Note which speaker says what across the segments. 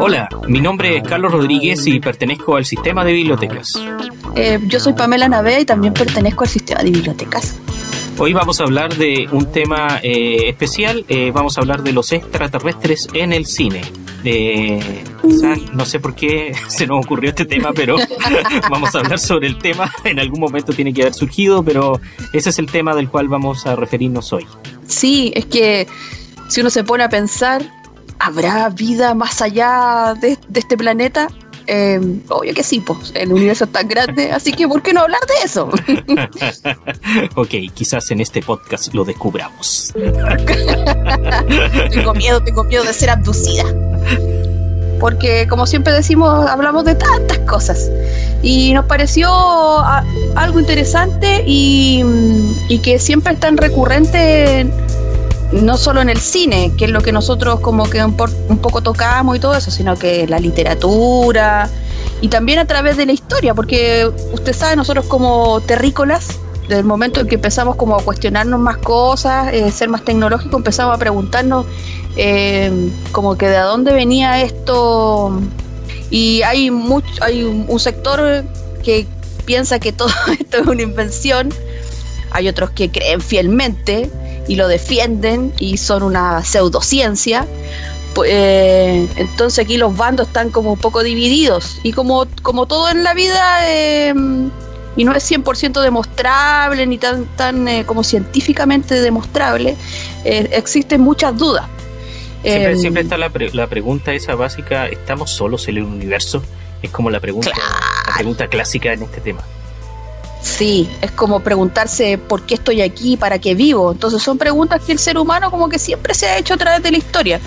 Speaker 1: Hola, mi nombre es Carlos Rodríguez y pertenezco al sistema de bibliotecas.
Speaker 2: Eh, yo soy Pamela Navea y también pertenezco al sistema de bibliotecas.
Speaker 1: Hoy vamos a hablar de un tema eh, especial, eh, vamos a hablar de los extraterrestres en el cine. no sé por qué se nos ocurrió este tema, pero vamos a hablar sobre el tema. En algún momento tiene que haber surgido, pero ese es el tema del cual vamos a referirnos hoy.
Speaker 2: Sí, es que si uno se pone a pensar, ¿habrá vida más allá de, este planeta? Eh, obvio que sí, pues el universo es tan grande, así que ¿por qué no hablar de eso?
Speaker 1: ok, quizás en este podcast lo descubramos.
Speaker 2: tengo miedo, tengo miedo de ser abducida. Porque como siempre decimos, hablamos de tantas cosas. Y nos pareció algo interesante y, y que siempre es tan recurrente no solo en el cine, que es lo que nosotros como que un, poco tocamos y todo eso, sino que la literatura y también a través de la historia, porque usted sabe, nosotros como terrícolas, desde el momento en que empezamos como a cuestionarnos más cosas, eh, ser más tecnológicos, empezamos a preguntarnos eh, como que de dónde venía esto. Y hay mucho, hay un sector que piensa que todo esto es una invención, hay otros que creen fielmente y lo defienden y son una pseudociencia. Eh, entonces aquí los bandos están como un poco divididos y como, como todo en la vida eh, y no es 100% demostrable ni tan, tan eh, como científicamente demostrable, existen muchas dudas.
Speaker 1: Siempre, está la, la, pregunta esa básica, ¿estamos solos en el universo? Es como la pregunta, la pregunta clásica en este tema.
Speaker 2: Sí, es como preguntarse por qué estoy aquí, para qué vivo. Entonces son preguntas que el ser humano como que siempre se ha hecho a través de la historia.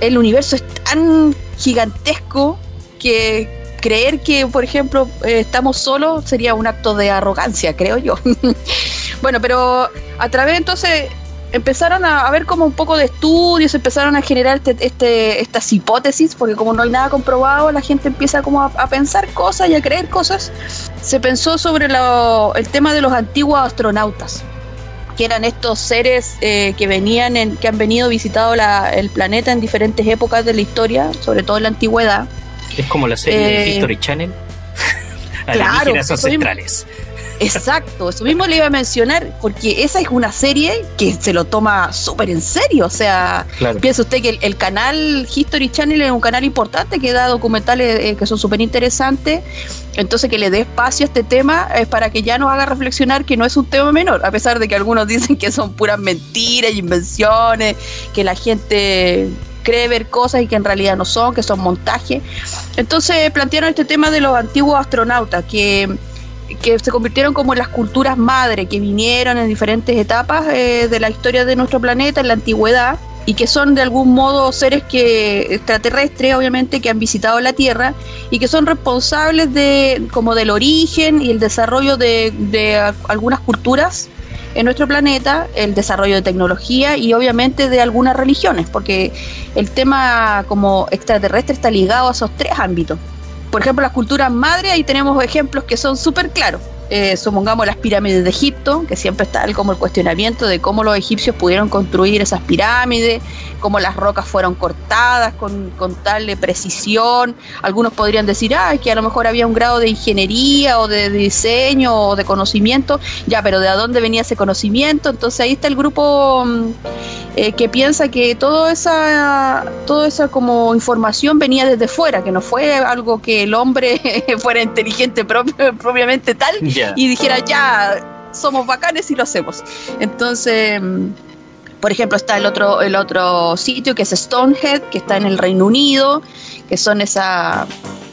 Speaker 2: El universo es tan gigantesco que creer que, por ejemplo, eh, estamos solos sería un acto de arrogancia, creo yo. bueno, pero a través entonces empezaron a, ver como un poco de estudios, empezaron a generar este, este, estas hipótesis, porque como no hay nada comprobado, la gente empieza como a, pensar cosas y a creer cosas. Se pensó sobre el tema de los antiguos astronautas, que eran estos seres eh, que venían, en, que han venido visitado el planeta en diferentes épocas de la historia, sobre todo en la antigüedad.
Speaker 1: Es como la serie de eh, History Channel.
Speaker 2: claro, ancestrales. Exacto, eso mismo le iba a mencionar, porque esa es una serie que se lo toma súper en serio. O sea, piensa usted que el, canal History Channel es un canal importante que da documentales eh, que son súper interesantes. Entonces, que le dé espacio a este tema es para que ya nos haga reflexionar que no es un tema menor, a pesar de que algunos dicen que son puras mentiras y invenciones, que la gente cree ver cosas y que en realidad no son, que son montajes. Entonces plantearon este tema de los antiguos astronautas, que que se convirtieron como las culturas madre que vinieron en diferentes etapas eh, de la historia de nuestro planeta en la antigüedad y que son de algún modo seres que extraterrestres obviamente que han visitado la Tierra y que son responsables de como del origen y el desarrollo de, de algunas culturas en nuestro planeta, el desarrollo de tecnología y obviamente de algunas religiones, porque el tema como extraterrestre está ligado a esos tres ámbitos por ejemplo, las culturas madre, ahí tenemos ejemplos que son súper claros. Eh, supongamos las pirámides de Egipto, que siempre está como el cuestionamiento de cómo los egipcios pudieron construir esas pirámides, cómo las rocas fueron cortadas con, con tal precisión. Algunos podrían decir, ah, que a lo mejor había un grado de ingeniería o de diseño o de conocimiento, ya, pero ¿de dónde venía ese conocimiento? Entonces ahí está el grupo mm, eh, que piensa que toda esa, toda esa como información venía desde fuera, que no fue algo que el hombre fuera inteligente propiamente tal y dijera, ya, somos bacanes y lo hacemos. Entonces, mm, por ejemplo, está el otro, el otro sitio que es Stonehead, que está en el Reino Unido, que son esa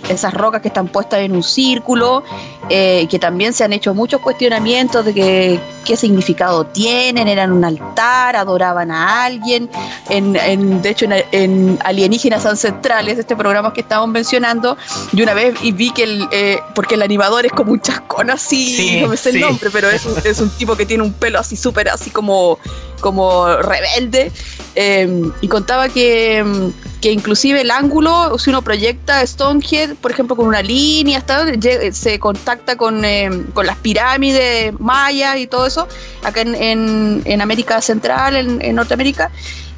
Speaker 2: esas rocas que están puestas en un círculo, eh, que también se han hecho muchos cuestionamientos de que, qué significado tienen, eran un altar, adoraban a alguien, en, de hecho en, Alienígenas Ancestrales, este programa que estamos mencionando, y una vez y vi que el, eh, porque el animador es como un chascón así, no me sé el nombre, pero es un, es un tipo que tiene un pelo así súper así como, como rebelde, eh, y contaba que que inclusive el ángulo, si uno proyecta Stonehead, por ejemplo, con una línea, se contacta con, eh, con, las pirámides mayas y todo eso, acá en, en, América Central, en, Norteamérica.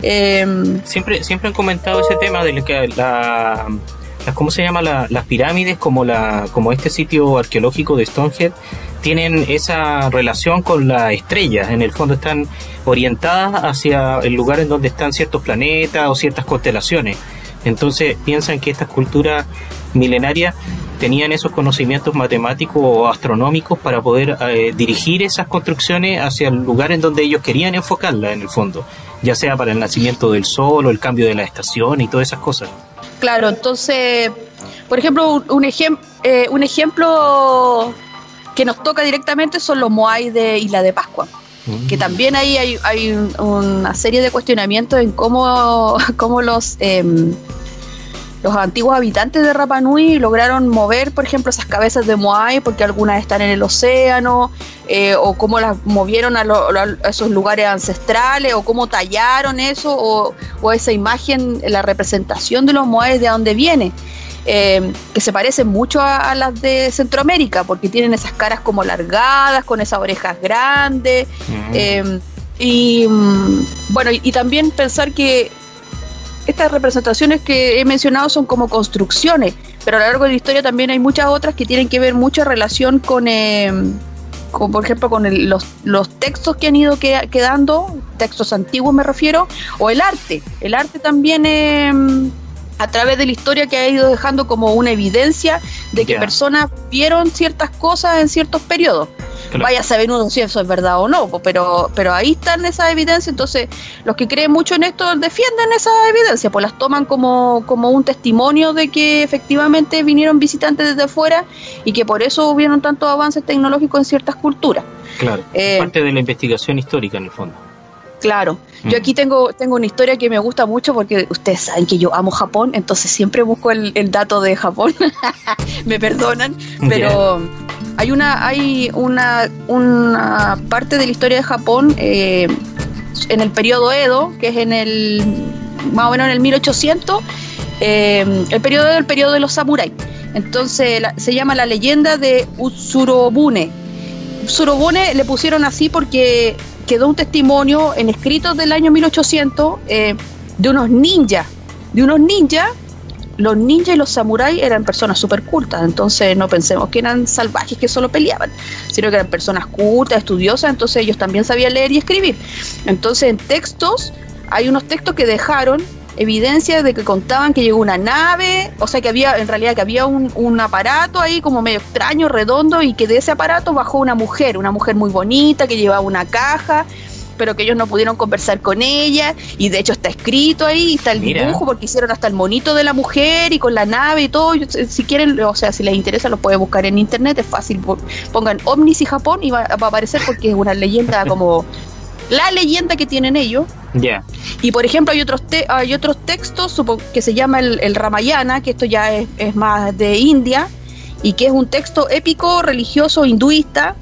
Speaker 1: Em, siempre, siempre han comentado ese tema de que la, ¿cómo se llama? las pirámides, como, la, este sitio arqueológico de Stonehead, tienen esa relación con la estrella. En el fondo están orientadas hacia el lugar en donde están ciertos planetas o ciertas constelaciones. Entonces piensan que estas culturas milenarias tenían esos conocimientos matemáticos o astronómicos para poder eh, dirigir esas construcciones hacia el lugar en donde ellos querían enfocarla en el fondo, ya sea para el nacimiento del sol o el cambio de la estación y todas esas cosas.
Speaker 2: Claro, entonces, por ejemplo, un, eh, un ejemplo que nos toca directamente son los Moai de Isla de Pascua. Que mm. también ahí hay, hay una serie de cuestionamientos en cómo, cómo los, em, los antiguos habitantes de Rapa Nui lograron mover, por ejemplo, esas cabezas de Moai, porque algunas están en el océano, eh, o cómo las movieron a, esos lugares ancestrales, o cómo tallaron eso, o, o, esa imagen, la representación de los Moai de dónde viene. Eh, que se parecen mucho a, las de Centroamérica, porque tienen esas caras como alargadas, con esas orejas grandes. Eh, y mm, bueno, y, también pensar que estas representaciones que he mencionado son como construcciones, pero a lo largo de la historia también hay muchas otras que tienen que ver mucha relación con, eh, por ejemplo, con los, los, textos que han ido quedando, textos antiguos me refiero, o el arte. El arte también a través de la historia que ha ido dejando como una evidencia de que personas vieron ciertas cosas en ciertos periodos. Vaya a saber uno si eso es verdad o no, pero, pero ahí están esas evidencias, entonces los que creen mucho en esto defienden esa evidencia, pues las toman como, como un testimonio de que efectivamente vinieron visitantes desde afuera y que por eso hubieron tantos avances tecnológicos en ciertas culturas.
Speaker 1: Claro, eh, parte de la investigación histórica en el fondo.
Speaker 2: Claro, yo mm. aquí tengo, tengo una historia que me gusta mucho porque ustedes saben que yo amo Japón, entonces siempre busco el, dato de Japón, me perdonan, pero hay una, hay una, una parte de la historia de Japón eh, en el periodo Edo, que es en el más o menos en el 1800, eh, el periodo Edo, el periodo de los samuráis. Entonces se llama la leyenda de Utsurobune. Utsurobune le pusieron así porque quedó un testimonio en escritos del año 1800 eh, de unos ninjas, de unos ninjas. Los ninjas y los samuráis eran personas súper cultas, entonces no pensemos que eran salvajes que solo peleaban, sino que eran personas cultas, estudiosas, entonces ellos también sabían leer y escribir. Entonces en textos, hay unos textos que dejaron evidencia de que contaban que llegó una nave, o sea que había, en realidad que había un, aparato ahí como medio extraño, redondo, y que de ese aparato bajó una mujer, una mujer muy bonita que llevaba una caja, pero que ellos no pudieron conversar con ella, y de hecho está escrito ahí, está el dibujo, porque hicieron hasta el monito de la mujer y con la nave y todo. Si quieren, o sea, si les interesa, lo pueden buscar en internet, es fácil. Pongan Omnis y Japón y va, va a aparecer porque es una leyenda como la leyenda que tienen ellos.
Speaker 1: Ya.
Speaker 2: Y por ejemplo hay otros hay otros textos que se llama el, Ramayana, que esto ya es, más de India, y que es un texto épico religioso hinduista,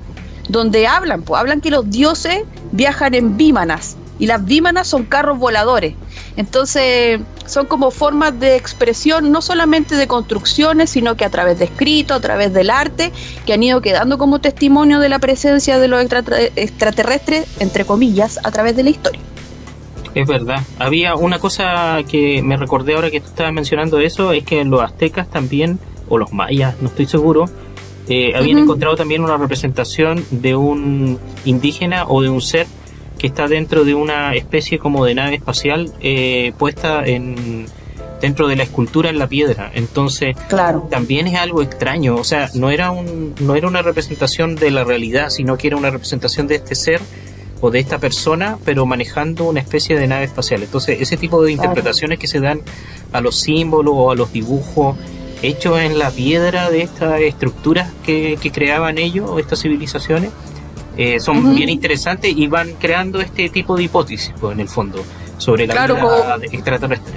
Speaker 2: donde hablan, pues hablan que los dioses viajan en vímanas, y las vímanas son carros voladores. Entonces, son como formas de expresión, no solamente de construcciones, sino que a través de escrito, a través del arte, que han ido quedando como testimonio de la presencia de los extraterrestres, entre comillas, a través de la historia.
Speaker 1: Es verdad. Había una cosa que me recordé ahora que tú estabas mencionando eso, es que los aztecas también, o los mayas, no estoy seguro, eh, habían encontrado también una representación de un indígena o de un ser que está dentro de una especie como de nave espacial eh, puesta en dentro de la escultura en la piedra. Entonces,
Speaker 2: claro.
Speaker 1: también es algo extraño. O sea, no era, un, no era una representación de la realidad, sino que era una representación de este ser o de esta persona, pero manejando una especie de nave espacial. Entonces, ese tipo de interpretaciones que se dan a los símbolos o a los dibujos hechos en la piedra de estas estructuras que, creaban ellos, estas civilizaciones, eh, son bien interesantes y van creando este tipo de hipótesis, pues, en el fondo, sobre la vida extraterrestre.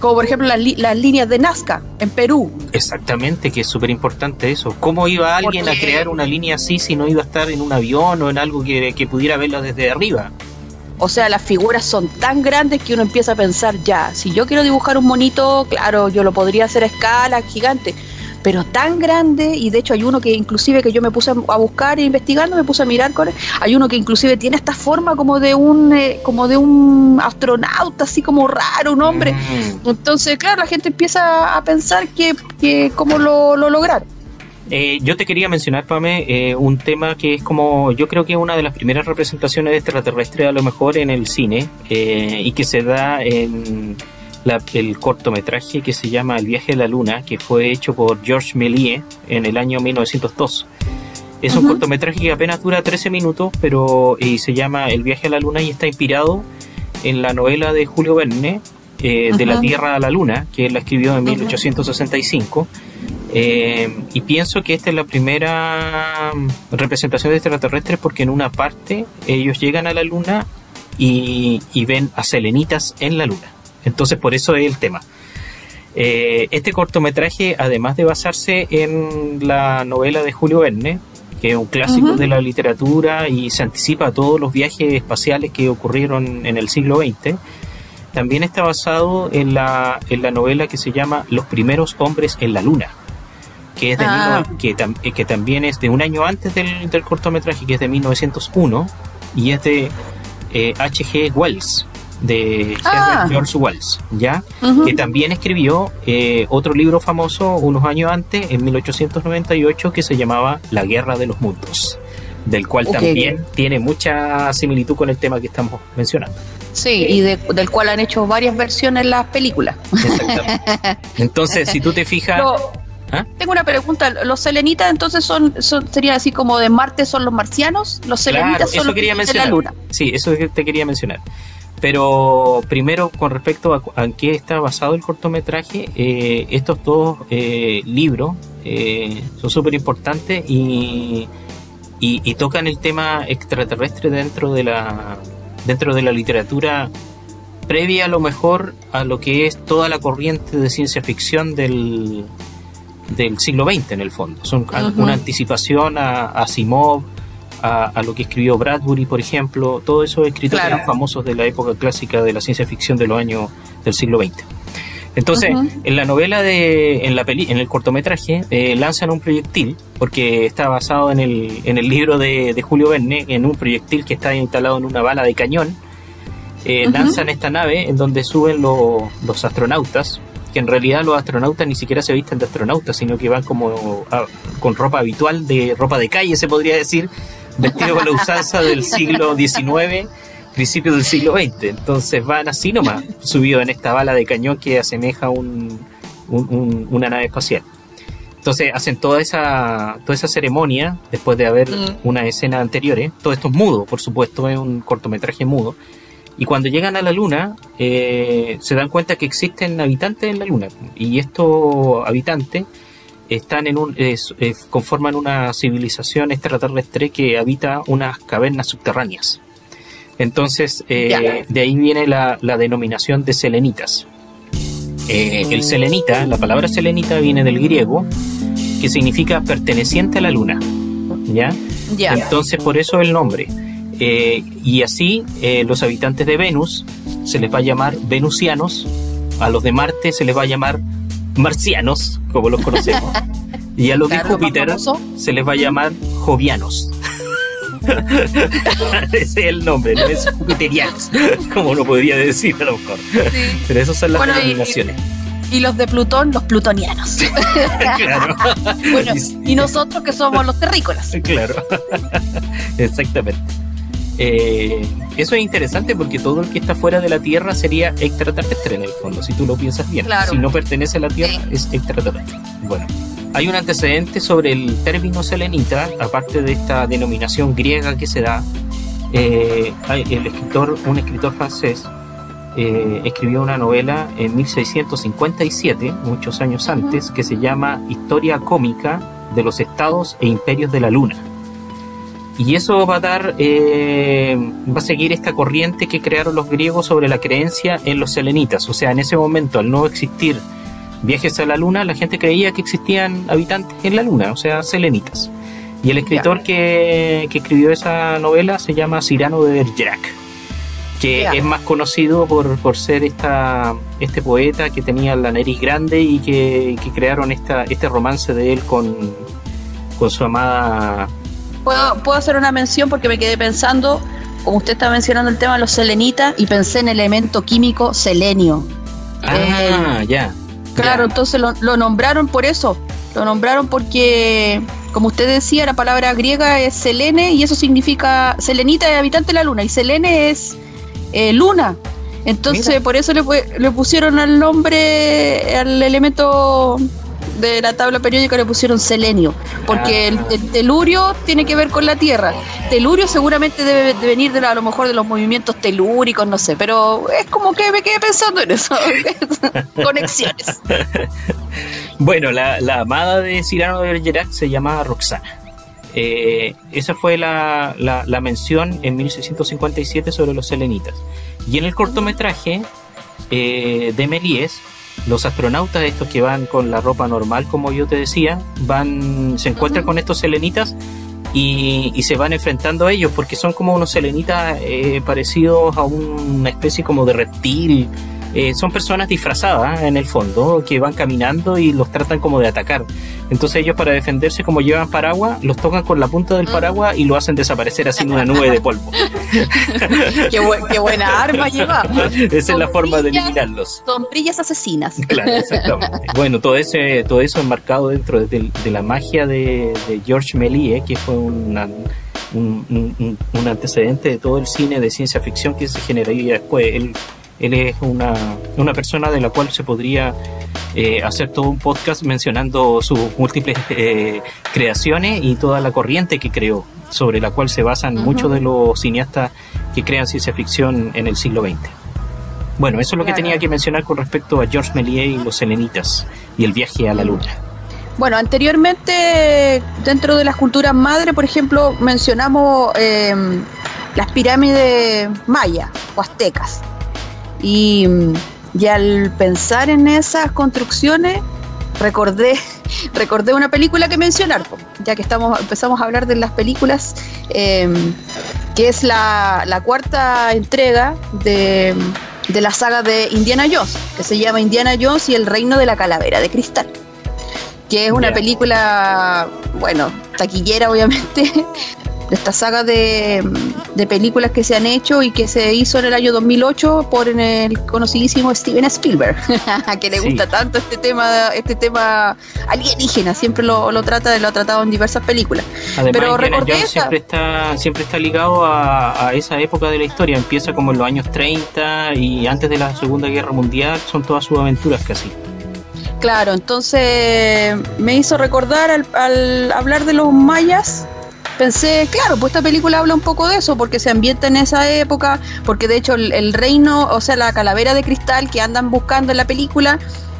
Speaker 2: Como por ejemplo las, líneas de Nazca en Perú.
Speaker 1: Exactamente, que es súper importante eso. ¿Cómo iba alguien a crear una línea así si no iba a estar en un avión o en algo que, que pudiera verla desde arriba?
Speaker 2: O sea, las figuras son tan grandes que uno empieza a pensar ya, si yo quiero dibujar un monito, claro, yo lo podría hacer a escala gigante, pero tan grande, y de hecho hay uno que inclusive que yo me puse a buscar e investigando, me puse a mirar con él, hay uno que inclusive tiene esta forma como de un eh, como de un astronauta, así como raro, un hombre. Mm. Entonces, claro, la gente empieza a pensar que, que cómo lo, lo lograron.
Speaker 1: Eh, yo te quería mencionar, Pame, eh, un tema que es como, yo creo que es una de las primeras representaciones de extraterrestre a lo mejor en el cine eh, y que se da en el cortometraje que se llama El viaje a la luna, que fue hecho por George Méliès en el año 1902. Es un cortometraje que apenas dura 13 minutos, pero y se llama El viaje a la luna y está inspirado en la novela de Julio Verne, De la Tierra a la Luna, que él la escribió en 1865 eh, y pienso que esta es la primera representación de extraterrestres porque en una parte ellos llegan a la luna y, ven a selenitas en la luna. Entonces por eso es el tema. Eh, este cortometraje, además de basarse en la novela de Julio Verne, que es un clásico de la literatura y se anticipa a todos los viajes espaciales que ocurrieron en el siglo XX, también está basado en la, en la novela que se llama Los primeros hombres en la luna que, es de ah. que, eh, que, también es de un año antes del, del, cortometraje, que es de 1901, y es de H.G. Eh, Wells, de ah. George Wells, ¿ya? Que también escribió eh, otro libro famoso unos años antes, en 1898, que se llamaba La Guerra de los Mundos, del cual también tiene mucha similitud con el tema que estamos mencionando.
Speaker 2: Sí, y del cual han hecho varias versiones las películas.
Speaker 1: Entonces, si tú te fijas...
Speaker 2: ¿Ah? Tengo una pregunta. ¿Los selenitas entonces son, son sería así como de Marte son los marcianos? ¿Los selenitas son los de la Luna?
Speaker 1: Sí, eso te quería mencionar. Pero primero, con respecto a, en qué está basado el cortometraje, eh, estos dos eh, libros eh, son súper importantes y, y, tocan el tema extraterrestre dentro de la dentro de la literatura previa a lo mejor a lo que es toda la corriente de ciencia ficción del, del siglo XX en el fondo. Son una anticipación a, a Simov, a, lo que escribió Bradbury, por ejemplo, todos esos escritores famosos de la época clásica de la ciencia ficción de los años del siglo XX. Entonces, en la novela de, en la peli, en el cortometraje, eh, lanzan un proyectil, porque está basado en el, en el libro de, de, Julio Verne, en un proyectil que está instalado en una bala de cañón. Eh, lanzan esta nave en donde suben los astronautas, que en realidad los astronautas ni siquiera se visten de astronautas, sino que van como con ropa habitual, de ropa de calle se podría decir, vestidos con la usanza del siglo XIX, principios del siglo XX. Entonces van así nomás, subidos en esta bala de cañón que asemeja un, una nave espacial. Entonces hacen toda esa, toda esa ceremonia después de haber mm. una escena anterior. ¿eh? Todo esto es mudo, por supuesto, es un cortometraje mudo. Y cuando llegan a la Luna, eh, se dan cuenta que existen habitantes en la Luna. Y estos habitantes están en un, conforman una civilización extraterrestre que habita unas cavernas subterráneas. Entonces, eh, de ahí viene la, denominación de selenitas. Eh, el selenita, la palabra selenita viene del griego, que significa perteneciente a la luna. ¿Ya? Entonces, por eso el nombre. Eh, y así los habitantes de Venus se les va a llamar venusianos, a los de Marte se les va a llamar marcianos, como los conocemos, y a los de Júpiter se les va a llamar jovianos. Ese es el nombre, no es jupiterianos, como lo podría decir a lo mejor. Pero esas son las denominaciones.
Speaker 2: Y, los de Plutón, los plutonianos. claro. bueno, y nosotros que somos los terrícolas.
Speaker 1: Claro, exactamente. Eh, eso es interesante porque todo el que está fuera de la Tierra sería extraterrestre en el fondo, si tú lo piensas bien. Si no pertenece a la Tierra, es extraterrestre. Bueno, hay un antecedente sobre el término selenita, aparte de esta denominación griega que se da. Eh, el escritor, un escritor francés, eh, escribió una novela en 1657, muchos años antes, que se llama Historia cómica de los estados e imperios de la luna. Y eso va a dar, eh, va a seguir esta corriente que crearon los griegos sobre la creencia en los selenitas. O sea, en ese momento, al no existir viajes a la luna, la gente creía que existían habitantes en la luna, o sea, selenitas. Y el escritor que, que, escribió esa novela se llama Cyrano de Bergerac, que es más conocido por, por, ser esta, este poeta que tenía la nariz grande y que, que crearon esta, este romance de él con, con su amada
Speaker 2: puedo, hacer una mención porque me quedé pensando, como usted está mencionando el tema de los selenitas, y pensé en el elemento químico selenio.
Speaker 1: Ah, ya.
Speaker 2: Claro, entonces lo, nombraron por eso. Lo nombraron porque, como usted decía, la palabra griega es selene y eso significa selenita es habitante de la luna y selene es eh, luna. Entonces, por eso le, le pusieron el nombre al elemento de la tabla periódica le pusieron selenio, porque el, telurio tiene que ver con la Tierra. Telurio seguramente debe de venir de a lo mejor de los movimientos telúricos, no sé, pero es como que me quedé pensando en eso. Conexiones.
Speaker 1: Bueno, la, amada de Cyrano de Bergerac se llama Roxana. Eh, esa fue la, la, mención en 1657 sobre los selenitas. Y en el cortometraje eh, de Méliès los astronautas, estos que van con la ropa normal, como yo te decía, van, se encuentran con estos selenitas y, se van enfrentando a ellos porque son como unos selenitas eh, parecidos a una especie como de reptil eh, son personas disfrazadas en el fondo que van caminando y los tratan como de atacar. Entonces ellos para defenderse como llevan paraguas, los tocan con la punta del paraguas y lo hacen desaparecer así en una nube de polvo.
Speaker 2: qué, buena arma lleva.
Speaker 1: Esa es la forma de eliminarlos.
Speaker 2: Sombrillas asesinas.
Speaker 1: Claro, exactamente. bueno, todo, ese, todo eso enmarcado dentro de, la magia de, George Méliès, que fue un, un, antecedente de todo el cine de ciencia ficción que se generaría después. Él él es una, una persona de la cual se podría eh, hacer todo un podcast mencionando sus múltiples eh, creaciones y toda la corriente que creó, sobre la cual se basan muchos de los cineastas que crean ciencia ficción en el siglo XX. Bueno, eso es lo que tenía que mencionar con respecto a Georges Méliès y los selenitas y el viaje a la luna.
Speaker 2: Bueno, anteriormente dentro de las culturas madre, por ejemplo, mencionamos eh, las pirámides mayas o aztecas. Y, al pensar en esas construcciones, recordé, recordé una película que mencionar, ya que estamos, empezamos a hablar de las películas, em, que es la, cuarta entrega de, de, la saga de Indiana Jones, que se llama Indiana Jones y el Reino de la Calavera de Cristal. Que es una película, bueno, taquillera obviamente, de esta saga de, películas que se han hecho y que se hizo en el año 2008 por el conocidísimo Steven Spielberg, que le gusta tanto este tema este tema alienígena, siempre lo, lo trata, lo ha tratado en diversas películas.
Speaker 1: Pero recordé siempre está siempre está ligado a, a, esa época de la historia, empieza como en los años 30 y antes de la Segunda Guerra Mundial, son todas sus aventuras casi.
Speaker 2: Claro, entonces me hizo recordar al, al hablar de los mayas, pensé, claro, pues esta película habla un poco de eso, porque se ambienta en esa época, porque de hecho el, reino, o sea, la calavera de cristal que andan buscando en la película,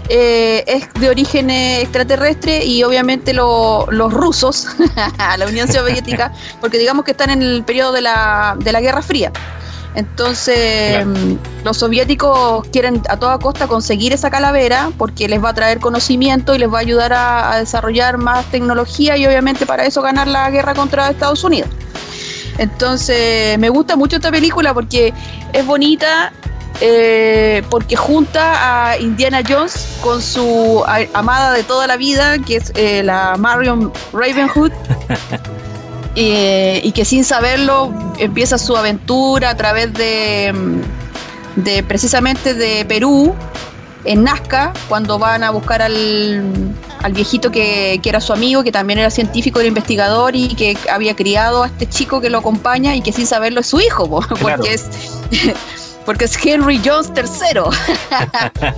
Speaker 2: eh, es de origen extraterrestre y obviamente los rusos, la Unión Soviética, porque digamos que están en el periodo de la, de la Guerra Fría. Entonces, los soviéticos quieren a toda costa conseguir esa calavera porque les va a traer conocimiento y les va a ayudar a, desarrollar más tecnología y obviamente para eso ganar la guerra contra Estados Unidos. Entonces, me gusta mucho esta película porque es bonita, eh, porque junta a Indiana Jones con su amada de toda la vida, que es eh, la Marion Ravenhood. y que sin saberlo empieza su aventura a través de, de precisamente de Perú, en Nazca, cuando van a buscar al, al viejito que, que, era su amigo, que también era científico, era investigador y que había criado a este chico que lo acompaña y que sin saberlo es su hijo, porque es porque es Henry Jones III.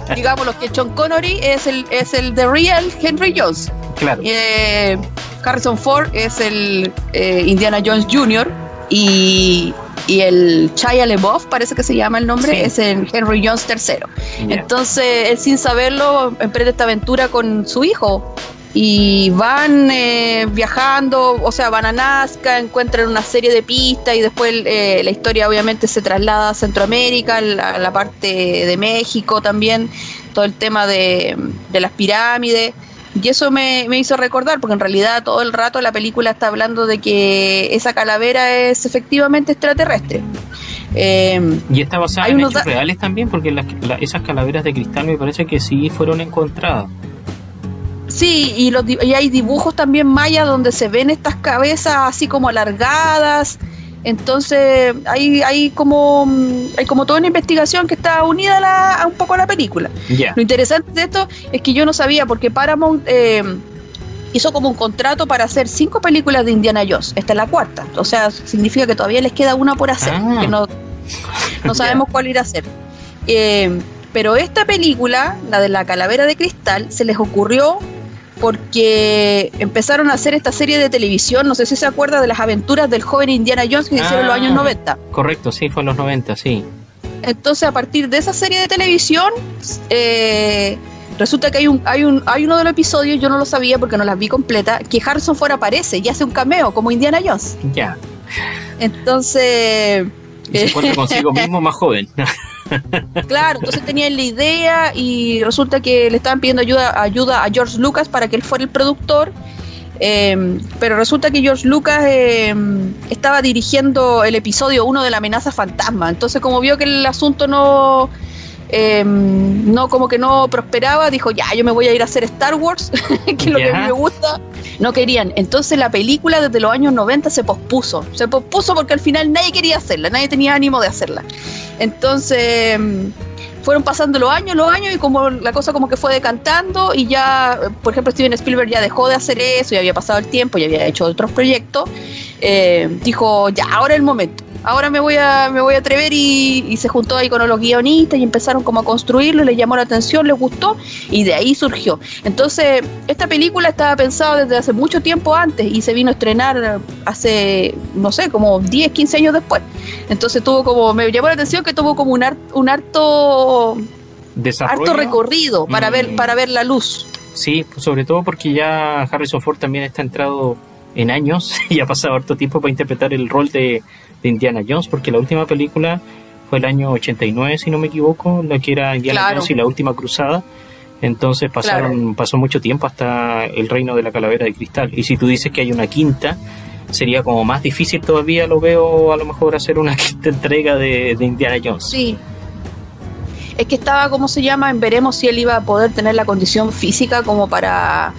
Speaker 2: Digamos lo que John Connery es el es el the real Henry Jones.
Speaker 1: Claro.
Speaker 2: Eh, Harrison Ford es el eh, Indiana Jones Jr. Y, y el Chaya LeBoff, parece que se llama el nombre, es en Henry Jones III. Entonces, él sin saberlo emprende esta aventura con su hijo y van eh, viajando, o sea, van a Nazca, encuentran una serie de pistas y después eh, la historia obviamente se traslada a Centroamérica, a la, parte de México también, todo el tema de, las pirámides. Y eso me, hizo recordar, porque en realidad todo el rato la película está hablando de que esa calavera es efectivamente extraterrestre.
Speaker 1: Eh, y está basada en hechos reales también, porque esas calaveras de cristal me parece que sí fueron encontradas.
Speaker 2: Sí, y, los, y hay dibujos también mayas donde se ven estas cabezas así como alargadas. Entonces hay, hay como hay como toda una investigación que está unida a, la, un poco a la película. Lo interesante de esto es que yo no sabía porque Paramount eh, hizo como un contrato para hacer cinco películas de Indiana Jones. Esta es la cuarta. O sea, significa que todavía les queda una por hacer, ah. que no, no sabemos cuál ir a hacer. Eh, pero esta película, la de la calavera de cristal, se les ocurrió porque empezaron a hacer esta serie de televisión, no sé si se acuerda de las aventuras del joven Indiana Jones que hicieron en los años 90.
Speaker 1: Ah, correcto, sí, fue en los 90, sí.
Speaker 2: Entonces, a partir de esa serie de televisión, eh, resulta que hay un, hay un, hay uno de los episodios, yo no lo sabía porque no las vi completa, que Harrison Ford aparece y hace un cameo como Indiana Jones.
Speaker 1: Ya.
Speaker 2: Entonces.
Speaker 1: Y se pone consigo mismo más joven.
Speaker 2: Claro, entonces tenían la idea y resulta que le estaban pidiendo ayuda, ayuda a George Lucas para que él fuera el productor. Em, pero resulta que George Lucas em, estaba dirigiendo el episodio 1 de la amenaza fantasma. Entonces, como vio que el asunto no, Em, no como que no prosperaba, dijo, ya, yo me voy a ir a hacer Star Wars, que es lo que a mí me gusta. No querían. Entonces la película desde los años 90 se pospuso. Se pospuso porque al final nadie quería hacerla, nadie tenía ánimo de hacerla. Entonces em, fueron pasando los años, los años y como la cosa como que fue decantando y ya, por ejemplo, Steven Spielberg ya dejó de hacer eso, ya había pasado el tiempo, ya había hecho otros proyectos, eh, dijo, ya, ahora es el momento ahora me voy a, me voy a atrever y, se juntó ahí con los guionistas y empezaron como a construirlo, les llamó la atención, les gustó y de ahí surgió. Entonces, esta película estaba pensada desde hace mucho tiempo antes y se vino a estrenar hace, no sé, como 10, 15 años después. Entonces tuvo como, me llamó la atención que tuvo como un, un harto, harto recorrido para, ver, mm. para ver la luz.
Speaker 1: Sí, sobre todo porque ya Harrison Ford también está entrado en años y ha pasado harto tiempo para interpretar el rol de, de Indiana Jones, porque la última película fue el año 89, si no me equivoco, la que era Indiana Jones y la última cruzada. Entonces pasaron, pasó mucho tiempo hasta el reino de la calavera de cristal. Y si tú dices que hay una quinta, sería como más difícil todavía, lo veo a lo mejor hacer una quinta entrega de, de Indiana Jones.
Speaker 2: Sí. Es que estaba, ¿cómo se llama? En veremos si él iba a poder tener la condición física como para,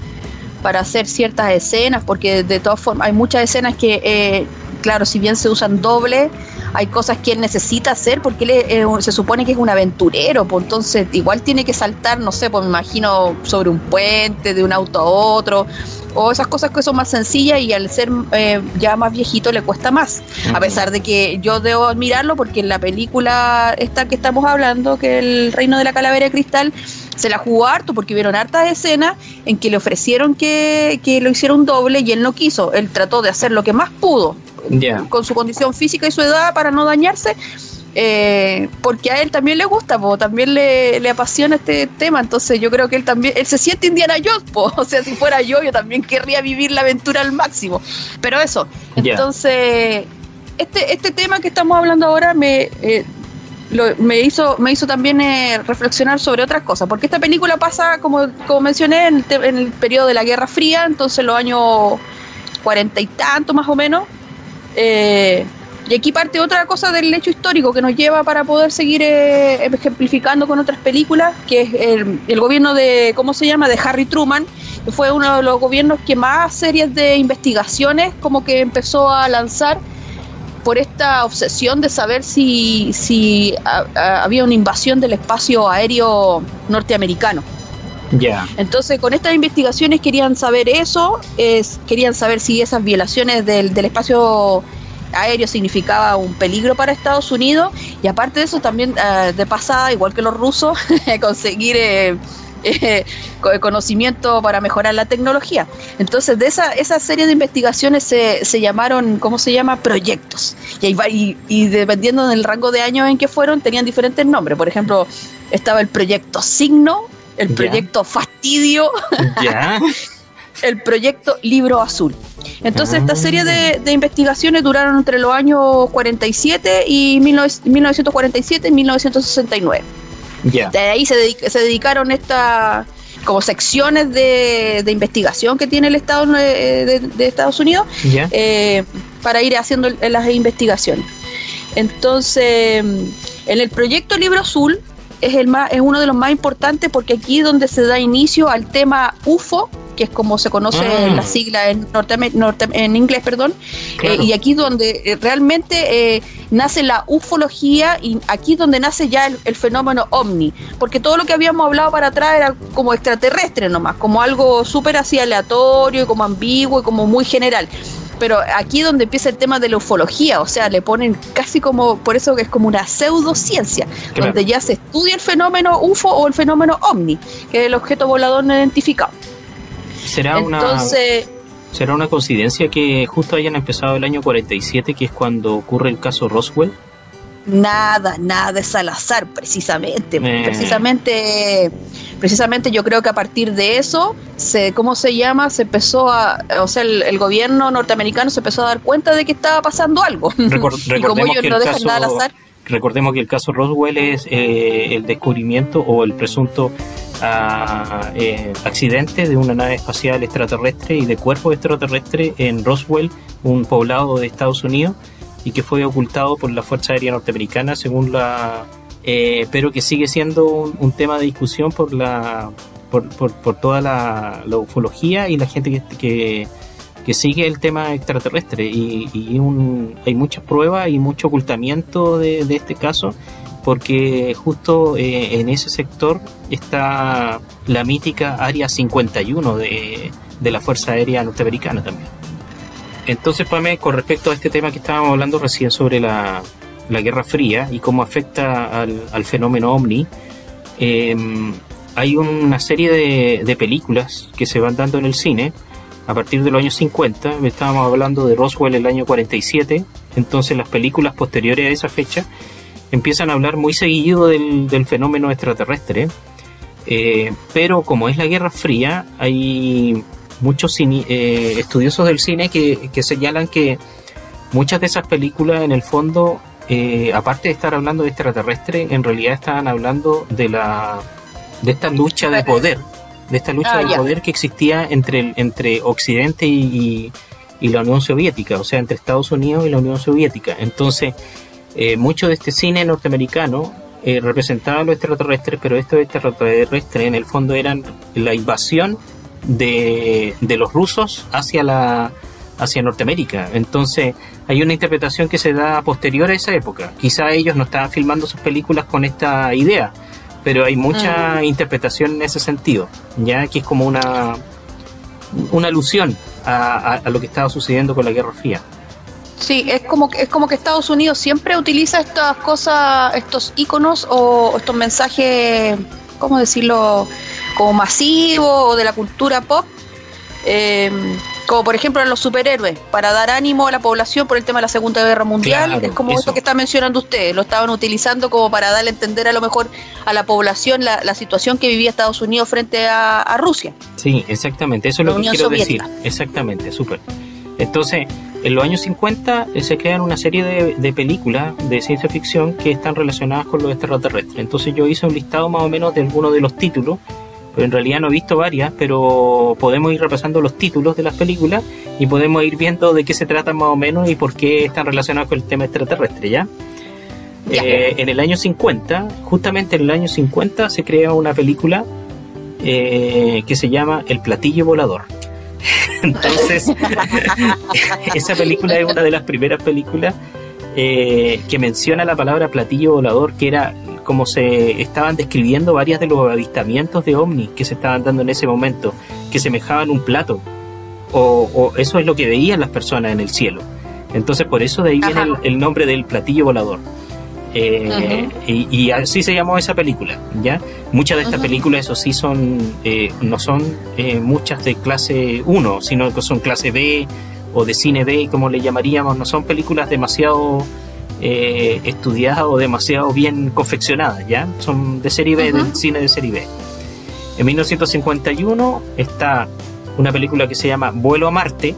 Speaker 2: para hacer ciertas escenas, porque de todas formas hay muchas escenas que eh, claro, si bien se usan doble, hay cosas que él necesita hacer porque él se supone que es un aventurero, pues entonces igual tiene que saltar, no sé, pues me imagino sobre un puente, de un auto a otro, o esas cosas que son más sencillas y al ser eh, ya más viejito le cuesta más. A pesar de que yo debo admirarlo porque en la película esta que estamos hablando, que el Reino de la Calavera de Cristal, se la jugó harto porque vieron hartas escenas en que le ofrecieron que, que lo hiciera un doble y él no quiso. Él trató de hacer lo que más pudo con su condición física y su edad para no dañarse. Eh, porque a él también le gusta, también le, apasiona este tema, entonces yo creo que él también, él se siente Indiana Jones, o sea, si fuera yo, yo también querría vivir la aventura al máximo, pero eso, entonces, este, este tema que estamos hablando ahora me, eh, me, hizo, me hizo también eh, reflexionar sobre otras cosas, porque esta película pasa, como, como mencioné, en el, en el periodo de la Guerra Fría, entonces los años cuarenta y tanto más o menos, eh, y aquí parte otra cosa del hecho histórico que nos lleva para poder seguir eh, ejemplificando con otras películas, que es el, gobierno de, ¿cómo se llama?, de Harry Truman, que fue uno de los gobiernos que más series de investigaciones como que empezó a lanzar por esta obsesión de saber si, si había una invasión del espacio aéreo norteamericano. Entonces, con estas investigaciones querían saber eso, es, querían saber si esas violaciones del, espacio aéreo significaba un peligro para Estados Unidos y aparte de eso también eh, de pasada, igual que los rusos, conseguir eh, eh, conocimiento para mejorar la tecnología. Entonces, de esa, esa serie de investigaciones se, se llamaron, ¿cómo se llama? Proyectos. Y, y, y dependiendo del rango de años en que fueron, tenían diferentes nombres. Por ejemplo, estaba el proyecto Signo, el proyecto Fastidio, el proyecto Libro Azul. Entonces, esta serie de, de, investigaciones duraron entre los años 47 y 1947 y 1969. De ahí se, se dedicaron esta como secciones de, de, investigación que tiene el Estado de, de Estados Unidos eh, para ir haciendo las investigaciones. Entonces, en el proyecto Libro Azul es, el más, es uno de los más importantes porque aquí es donde se da inicio al tema UFO, que es como se conoce en la sigla en, norte, en inglés, perdón, eh, y aquí es donde eh, realmente eh, nace la ufología y aquí es donde nace ya el, fenómeno ovni, porque todo lo que habíamos hablado para atrás era como extraterrestre nomás, como algo súper así aleatorio, como ambiguo y como muy general pero aquí es donde empieza el tema de la ufología, o sea, le ponen casi como, por eso que es como una pseudociencia, donde ya se estudia el fenómeno UFO o el fenómeno OVNI, que es el objeto volador no identificado.
Speaker 1: ¿Será Entonces, una... ¿Será una coincidencia que justo hayan empezado el año 47, que es cuando ocurre el caso Roswell?
Speaker 2: Nada, nada es al azar, precisamente. Eh. Precisamente, precisamente yo creo que a partir de eso, se, ¿cómo se llama? Se empezó a, o sea, el, gobierno norteamericano se empezó a dar cuenta de que estaba pasando algo.
Speaker 1: y como ellos no dejan nada al azar. Recordemos que el caso Roswell es eh, el descubrimiento o el presunto ah, eh, accidente de una nave espacial extraterrestre y de cuerpo extraterrestre en Roswell, un poblado de Estados Unidos y que fue ocultado por la Fuerza Aérea Norteamericana, según la. Eh, pero que sigue siendo un, tema de discusión por la por, por, toda la, ufología y la gente que, que, sigue el tema extraterrestre. Y, hay muchas pruebas y mucho ocultamiento de, este caso, porque justo eh, en ese sector está la mítica Área 51 de, de la Fuerza Aérea Norteamericana también. Entonces, Pame, con respecto a este tema que estábamos hablando recién sobre la, Guerra Fría y cómo afecta al, fenómeno ovni, em, hay una serie de, películas que se van dando en el cine a partir de los años 50. Estábamos hablando de Roswell el año 47, entonces las películas posteriores a esa fecha empiezan a hablar muy seguido del, fenómeno extraterrestre. Eh, pero como es la Guerra Fría, hay muchos eh, estudiosos del cine que, señalan que muchas de esas películas en el fondo, eh, aparte de estar hablando de extraterrestre, en realidad estaban hablando de la de esta lucha de poder, de esta lucha ah, de poder que existía entre, entre Occidente y, la Unión Soviética, o sea, entre Estados Unidos y la Unión Soviética. Entonces, eh, mucho de este cine norteamericano representaba a los extraterrestres, pero estos extraterrestres en el fondo eran la invasión de, los rusos hacia la hacia Norteamérica. Entonces, hay una interpretación que se da posterior a esa época. Quizá ellos no estaban filmando sus películas con esta idea, pero hay mucha mm. interpretación en ese sentido, ya que es como una una alusión a, lo que estaba sucediendo con la Guerra Fría.
Speaker 2: Sí, es como que es como que Estados Unidos siempre utiliza estas cosas, estos iconos o estos mensajes ¿cómo decirlo?, como masivo o de la cultura pop, em, como por ejemplo los superhéroes, para dar ánimo a la población por el tema de la Segunda Guerra Mundial, es como eso. que está mencionando usted, lo estaban utilizando como para darle a entender a lo mejor a la población la, situación que vivía Estados Unidos frente a, Rusia.
Speaker 1: Sí, exactamente, eso es lo que quiero decir, exactamente, súper. Entonces, en los años 50 eh, se crean una serie de, películas de ciencia ficción que están relacionadas con los extraterrestres. Entonces yo hice un listado más o menos de algunos de los títulos, en realidad no he visto varias, pero podemos ir repasando los títulos de las películas y podemos ir viendo de qué se tratan más o menos y por qué están relacionados con el tema extraterrestre, ¿ya? Eh, en el año 50, justamente en el año 50 se crea una película eh, que se llama El platillo volador. Entonces, esa película es una de las primeras películas eh, que menciona la palabra platillo volador, que era como se estaban describiendo varias de los avistamientos de ovnis que se estaban dando en ese momento, que semejaban un plato, o, eso es lo que veían las personas en el cielo. Entonces, por eso de ahí viene el, nombre del platillo volador. Eh, y, así se llamó esa película, ¿ya? Muchas de estas películas, eso sí, son eh, no son eh, muchas de clase 1, sino que son clase B o de cine B, como le llamaríamos. No son películas demasiado estudiadas o demasiado bien confeccionadas, ¿ya? Son de serie B, del cine de serie B. En 1951 está una película que se llama Vuelo a Marte,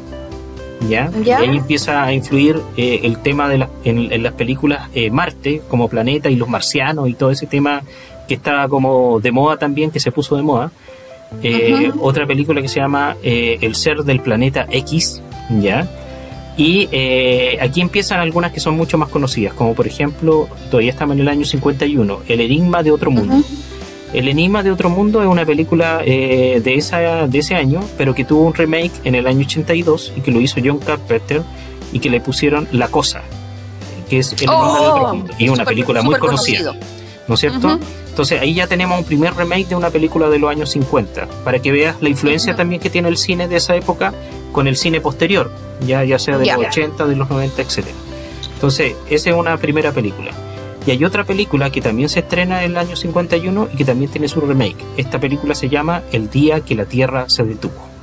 Speaker 1: ¿ya? Y ahí empieza a influir eh, el tema de en, las películas eh, Marte como planeta y los marcianos y todo ese tema que estaba como de moda también, que se puso de moda. Eh, otra película que se llama El ser del planeta X, ¿ya? Y aquí empiezan algunas que son mucho más conocidas, como por ejemplo, todavía estamos en el año 51, El enigma de otro mundo. El Enigma de Otro Mundo es una película eh, de, esa, de ese año, pero que tuvo un remake en el año 82 y que lo hizo John Carpenter y que le pusieron La Cosa, que es El Enigma de Otro oh, Mundo. Y es una película muy conocida. ¿No es cierto? Entonces ahí ya tenemos un primer remake de una película de los años 50, para que veas la influencia también que tiene el cine de esa época con el cine posterior, ya, ya sea de los 80, de los 90, etc. Entonces, esa es una primera película. Y hay otra película que también se estrena en el año 51 y que también tiene su remake. Esta película se llama El día que la Tierra se detuvo.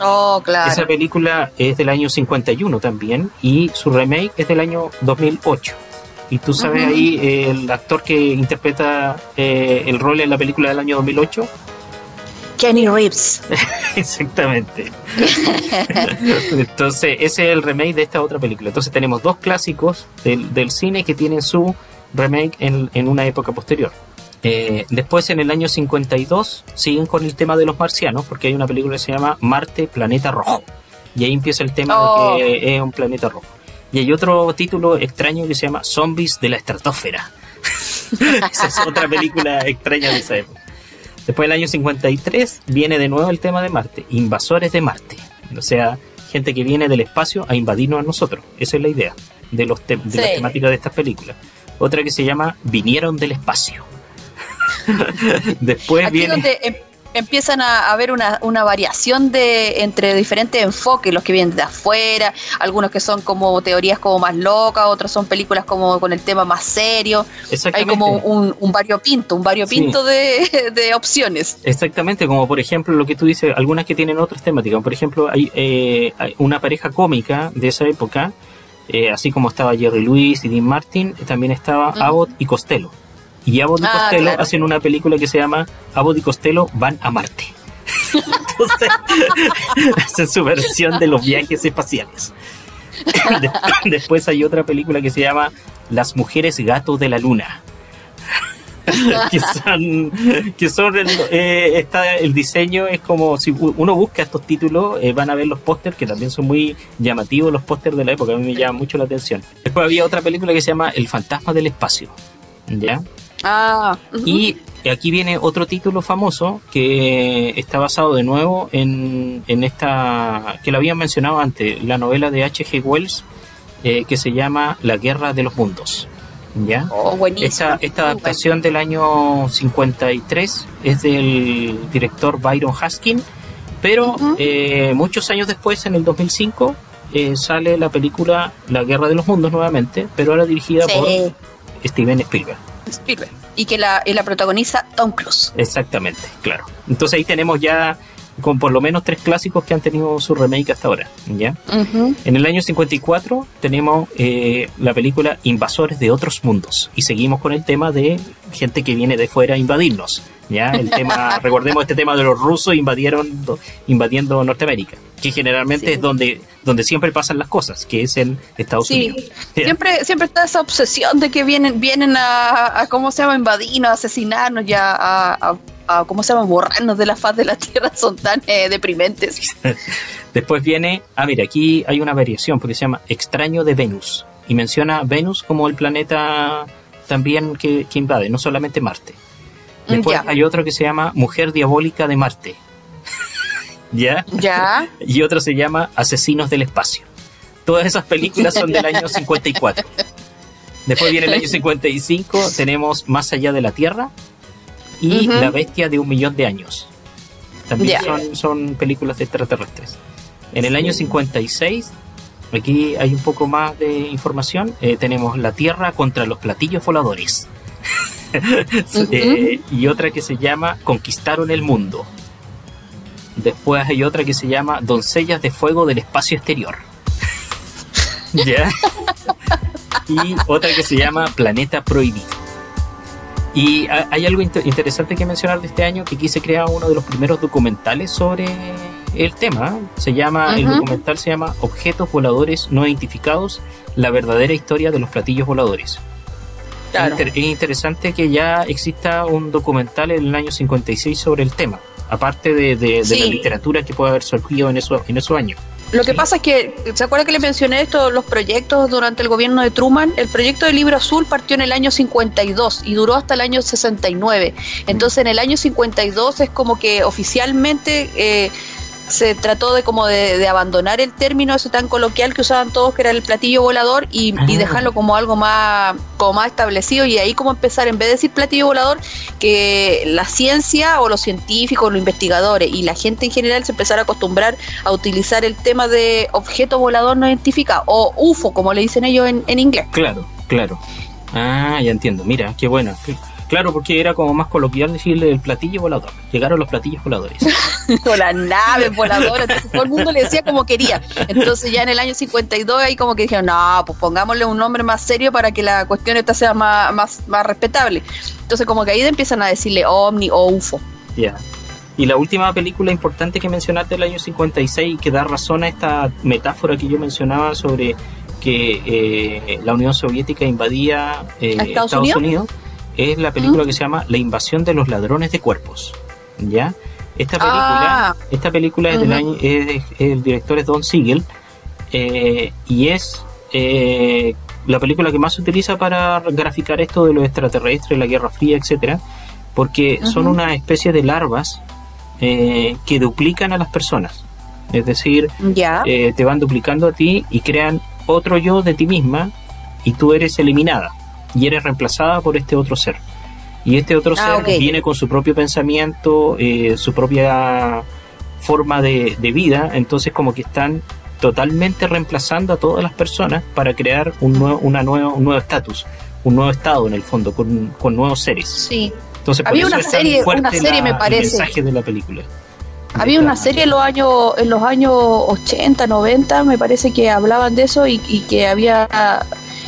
Speaker 2: Oh, claro.
Speaker 1: Esa película es del año 51 también y su remake es del año 2008. Y tú sabes ahí el actor que interpreta eh, el rol en la película del año 2008.
Speaker 2: Kenny Reeves.
Speaker 1: Exactamente. Entonces, ese es el remake de esta otra película. Entonces, tenemos dos clásicos del, del cine que tienen su remake en, una época posterior. Eh, después, en el año 52, siguen con el tema de los marcianos, porque hay una película que se llama Marte, Planeta Rojo. Y ahí empieza el tema de que oh. es un planeta rojo. Y hay otro título extraño que se llama Zombies de la Estratosfera. esa es otra película extraña de esa época. Después del año 53 viene de nuevo el tema de Marte, invasores de Marte. O sea, gente que viene del espacio a invadirnos a nosotros. Esa es la idea de, los de las temáticas de estas películas otra que se llama Vinieron del Espacio.
Speaker 2: Después Aquí viene... Donde em, empiezan a haber una, una, variación de entre diferentes enfoques, los que vienen de afuera, algunos que son como teorías como más locas, otros son películas como con el tema más serio. Hay como un, un variopinto, un variopinto de, de, opciones.
Speaker 1: Exactamente, como por ejemplo lo que tú dices, algunas que tienen otras temáticas. Por ejemplo, hay, eh, hay una pareja cómica de esa época eh, así como estaba Jerry Lewis y Dean Martin, también estaba Abbott y Costello. Y Abbott y ah, Costello hacen una película que se llama Abbott y Costello van a Marte. Entonces, hacen su versión de los viajes espaciales. Después hay otra película que se llama Las mujeres gatos de la luna. que son, que son eh, está, el diseño es como si uno busca estos títulos, eh, van a ver los pósters que también son muy llamativos los pósters de la época, a mí me llama mucho la atención. Después había otra película que se llama El fantasma del espacio, ¿ya?
Speaker 2: Ah,
Speaker 1: y aquí viene otro título famoso que está basado de nuevo en, en esta, que lo habían mencionado antes, la novela de H.G. Wells, eh, que se llama La Guerra de los Mundos. ¿ya?
Speaker 2: Oh,
Speaker 1: esta, esta adaptación del año 53 es del director Byron Haskin, pero eh, muchos años después, en el 2005, eh, sale la película La Guerra de los Mundos nuevamente, pero ahora dirigida por Steven Spielberg.
Speaker 2: Spielberg. Y que la, la protagoniza Tom Cruise.
Speaker 1: Exactamente, claro. Entonces ahí tenemos ya con por lo menos tres clásicos que han tenido su remake hasta ahora. ¿ya? En el año 54 tenemos eh, la película Invasores de otros mundos y seguimos con el tema de gente que viene de fuera a invadirnos. ¿Ya? El tema, recordemos este tema de los rusos invadieron, invadiendo Norteamérica, que generalmente es donde, donde siempre pasan las cosas, que es en Estados Unidos.
Speaker 2: Siempre, siempre está esa obsesión de que vienen, vienen a, ¿cómo se llama? Invadirnos, asesinarnos, ya a ¿cómo se llama? Borrarnos de la faz de la Tierra son tan eh, deprimentes.
Speaker 1: Después viene, ah, mira, aquí hay una variación porque se llama Extraño de Venus y menciona Venus como el planeta también que, invade, no solamente Marte. Después hay otro que se llama Mujer Diabólica de Marte. ¿Ya?
Speaker 2: ¿Ya?
Speaker 1: Y otro se llama Asesinos del Espacio. Todas esas películas son del año 54. Después viene el año 55, tenemos Más allá de la Tierra, y La Bestia de un Millón de Años. También son, son películas extraterrestres. En el año 56 aquí hay un poco más de información. Eh, tenemos la Tierra contra los platillos voladores. Eh, y otra que se llama Conquistaron el Mundo. Después hay otra que se llama Doncellas de Fuego del Espacio Exterior. ¿Ya? y otra que se llama Planeta Prohibido. Y hay algo interesante que mencionar de este año, que aquí se crea uno de los primeros documentales sobre el tema. Se llama, el documental se llama Objetos voladores no identificados, la verdadera historia de los platillos voladores. Es, interesante que ya exista un documental en el año 56 sobre el tema, aparte de, la literatura que puede haber surgido en, eso, en esos años.
Speaker 2: Lo que pasa es que, ¿se acuerda que le mencioné esto, los proyectos durante el gobierno de Truman? El proyecto del libro azul partió en el año 52 y duró hasta el año 69. Entonces, en el año 52 es como que oficialmente eh, se trató de como de, abandonar el término ese tan coloquial que usaban todos, que era el platillo volador, y, ah. dejarlo como algo más, como más establecido, y ahí como empezar, en vez de decir platillo volador, que la ciencia o los científicos, los investigadores y la gente en general se empezara a acostumbrar a utilizar el tema de objeto volador no identificado, o UFO, como le dicen ellos en, en inglés.
Speaker 1: Claro, claro. Ah, ya entiendo. Mira, qué bueno. Claro, porque era como más coloquial decirle el platillo volador. Llegaron los platillos voladores.
Speaker 2: o las naves voladoras. todo el mundo le decía como quería. Entonces ya en el año 52 ahí como que dijeron, no, pues pongámosle un nombre más serio para que la cuestión esta sea más, más, más respetable. Entonces como que ahí empiezan a decirle ovni o UFO.
Speaker 1: Ya. Y la última película importante que mencionaste del año 56 que da razón a esta metáfora que yo mencionaba sobre que eh, la Unión Soviética invadía eh, Estados, Unidos es la película que se llama La invasión de los ladrones de cuerpos. ¿Ya? Esta película, ah. esta película es del año, el director es Don Siegel eh, y es eh, la película que más se utiliza para graficar esto de los extraterrestres, la Guerra Fría, etcétera, porque son una especie de larvas eh, que duplican a las personas. Es decir, te van duplicando a ti y crean otro yo de ti misma y tú eres eliminada y eres reemplazada por este otro ser. Y este otro ah, ser viene con su propio pensamiento, eh, su propia forma de, vida, entonces como que están totalmente reemplazando a todas las personas para crear un nuevo, una nueva, un nuevo estatus, un nuevo estado en el fondo, con, con nuevos seres.
Speaker 2: Sí. Entonces, Había una serie, una serie me parece.
Speaker 1: El mensaje de la película.
Speaker 2: Había una serie en los años, en los años 80, 90, me parece que hablaban de eso y, y que había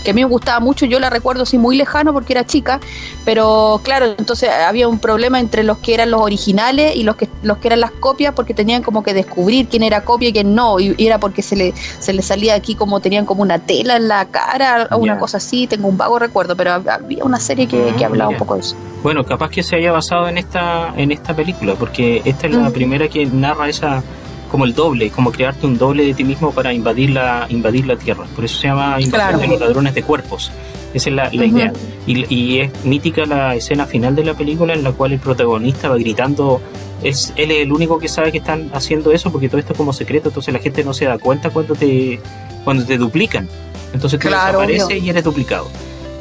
Speaker 2: que a mí me gustaba mucho, yo la recuerdo así muy lejano porque era chica, pero claro, entonces había un problema entre los que eran los originales y los que los que eran las copias porque tenían como que descubrir quién era copia y quién no, y, era porque se le, se le salía aquí como tenían como una tela en la cara o una cosa así, tengo un vago recuerdo, pero había una serie que, que hablaba un poco de eso.
Speaker 1: Bueno, capaz que se haya basado en esta, en esta película, porque esta es la primera que narra esa como el doble, como crearte un doble de ti mismo para invadir la, invadir la tierra. Por eso se llama invasión de los ladrones de cuerpos. Esa es la, idea. Y, es mítica la escena final de la película en la cual el protagonista va gritando. Es, él es el único que sabe que están haciendo eso porque todo esto es como secreto, entonces la gente no se da cuenta cuando te, cuando te duplican. Entonces tú desapareces y eres duplicado.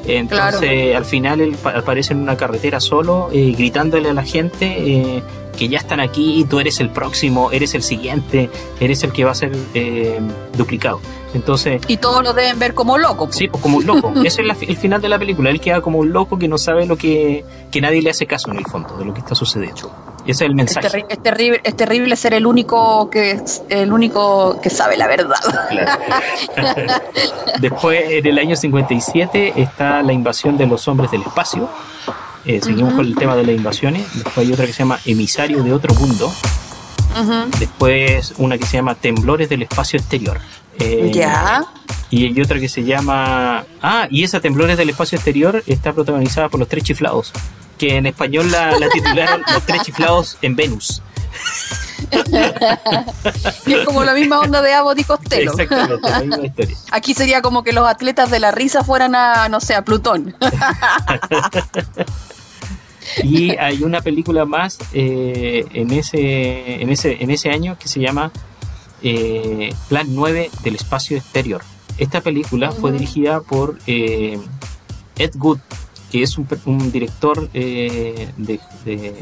Speaker 1: Entonces al final él aparece en una carretera solo, eh, gritándole a la gente eh, que ya están aquí, y tú eres el próximo, eres el siguiente, eres el que va a ser eh, duplicado. Entonces,
Speaker 2: y todos lo deben ver como loco.
Speaker 1: Sí, pues como un loco. Ese es el final de la película. Él queda como un loco que no sabe lo que, que nadie le hace caso en el fondo de lo que está sucediendo. Ese es el mensaje.
Speaker 2: Es, terrible, es terrible ser el único que el único que sabe la verdad.
Speaker 1: Después, en el año 57, está la invasión de los hombres del espacio. Eh, seguimos con el tema de las invasiones. Después hay otra que se llama Emisario de otro mundo. Después una que se llama Temblores del espacio exterior.
Speaker 2: Eh, ya.
Speaker 1: Y hay otra que se llama. Ah, y esa Temblores del espacio exterior está protagonizada por los tres chiflados. Que en español la, titularon Los tres chiflados en Venus.
Speaker 2: y es como la misma onda de Abbott y Costello.
Speaker 1: Exactamente, la misma historia.
Speaker 2: Aquí sería como que los atletas de la risa fueran a, no sé, a Plutón.
Speaker 1: y hay una película más eh, en, ese, en, ese, en ese año que se llama eh, Plan 9 del espacio exterior. Esta película fue dirigida por eh, Ed Wood, que es un, director de,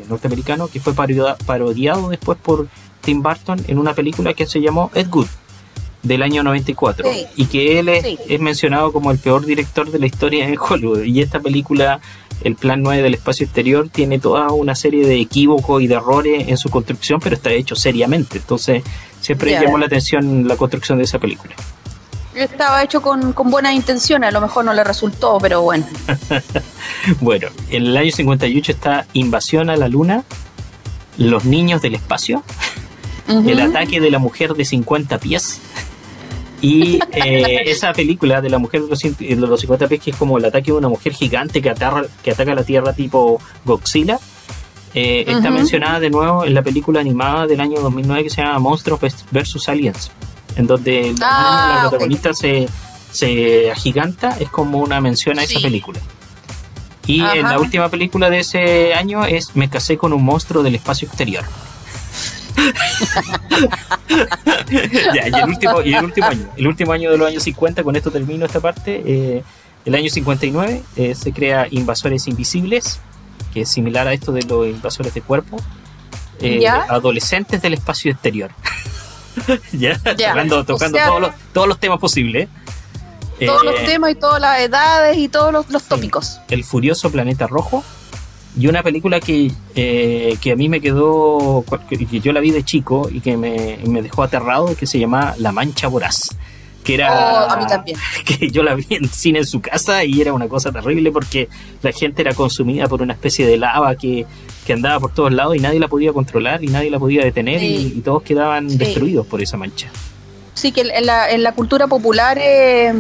Speaker 1: norteamericano que fue parodiado, después por Tim Burton en una película que se llamó Ed Wood. del año 94 y que él es, mencionado como el peor director de la historia en Hollywood. Y esta película el plan 9 del espacio exterior tiene toda una serie de equívocos y de errores en su construcción pero está hecho seriamente. Entonces siempre llamó la atención la construcción de esa película
Speaker 2: estaba hecho con, con buenas intenciones, a lo mejor no le resultó, pero bueno.
Speaker 1: bueno, en el año 58 está Invasión a la Luna, Los Niños del Espacio, El Ataque de la Mujer de 50 pies, y eh, esa película de la mujer de los, 50 pies, que es como el ataque de una mujer gigante que, atarra, que ataca la Tierra tipo Godzilla, eh, está mencionada de nuevo en la película animada del año 2009 que se llama Monstruos vs. Aliens, en donde la ah, protagonista se, se agiganta, es como una mención a esa película. Y en la última película de ese año es Me casé con un monstruo del espacio exterior. ya, y el, último, y el último año, el último año de los años 50, con esto termino esta parte, eh, el año 59 eh, se crea Invasores Invisibles, que es similar a esto de los invasores de cuerpo, eh, adolescentes del espacio exterior. ya, tocando, tocando todos, los, todos los temas posibles.
Speaker 2: Todos los temas y todas las edades y todos los, tópicos.
Speaker 1: El furioso planeta rojo, y una película que, eh, que a mí me quedó, que yo la vi de chico y que me, dejó aterrado, que se llama La Mancha Voraz. Que era.
Speaker 2: Oh, a mí también.
Speaker 1: Que yo la vi en cine en su casa y era una cosa terrible porque la gente era consumida por una especie de lava que, andaba por todos lados y nadie la podía controlar y nadie la podía detener y, todos quedaban destruidos por esa mancha.
Speaker 2: Sí, que en la, en la cultura popular. Eh,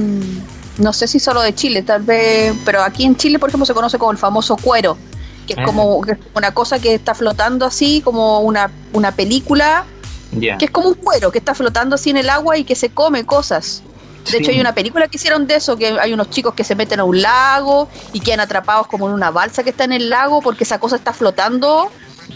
Speaker 2: no sé si solo de Chile, tal vez, pero aquí en Chile, por ejemplo, se conoce como el famoso cuero, que es como una cosa que está flotando así, como una, una película, que es como un cuero que está flotando así en el agua y que se come cosas. De hecho, hay una película que hicieron de eso, que hay unos chicos que se meten a un lago y quedan atrapados como en una balsa que está en el lago porque esa cosa está flotando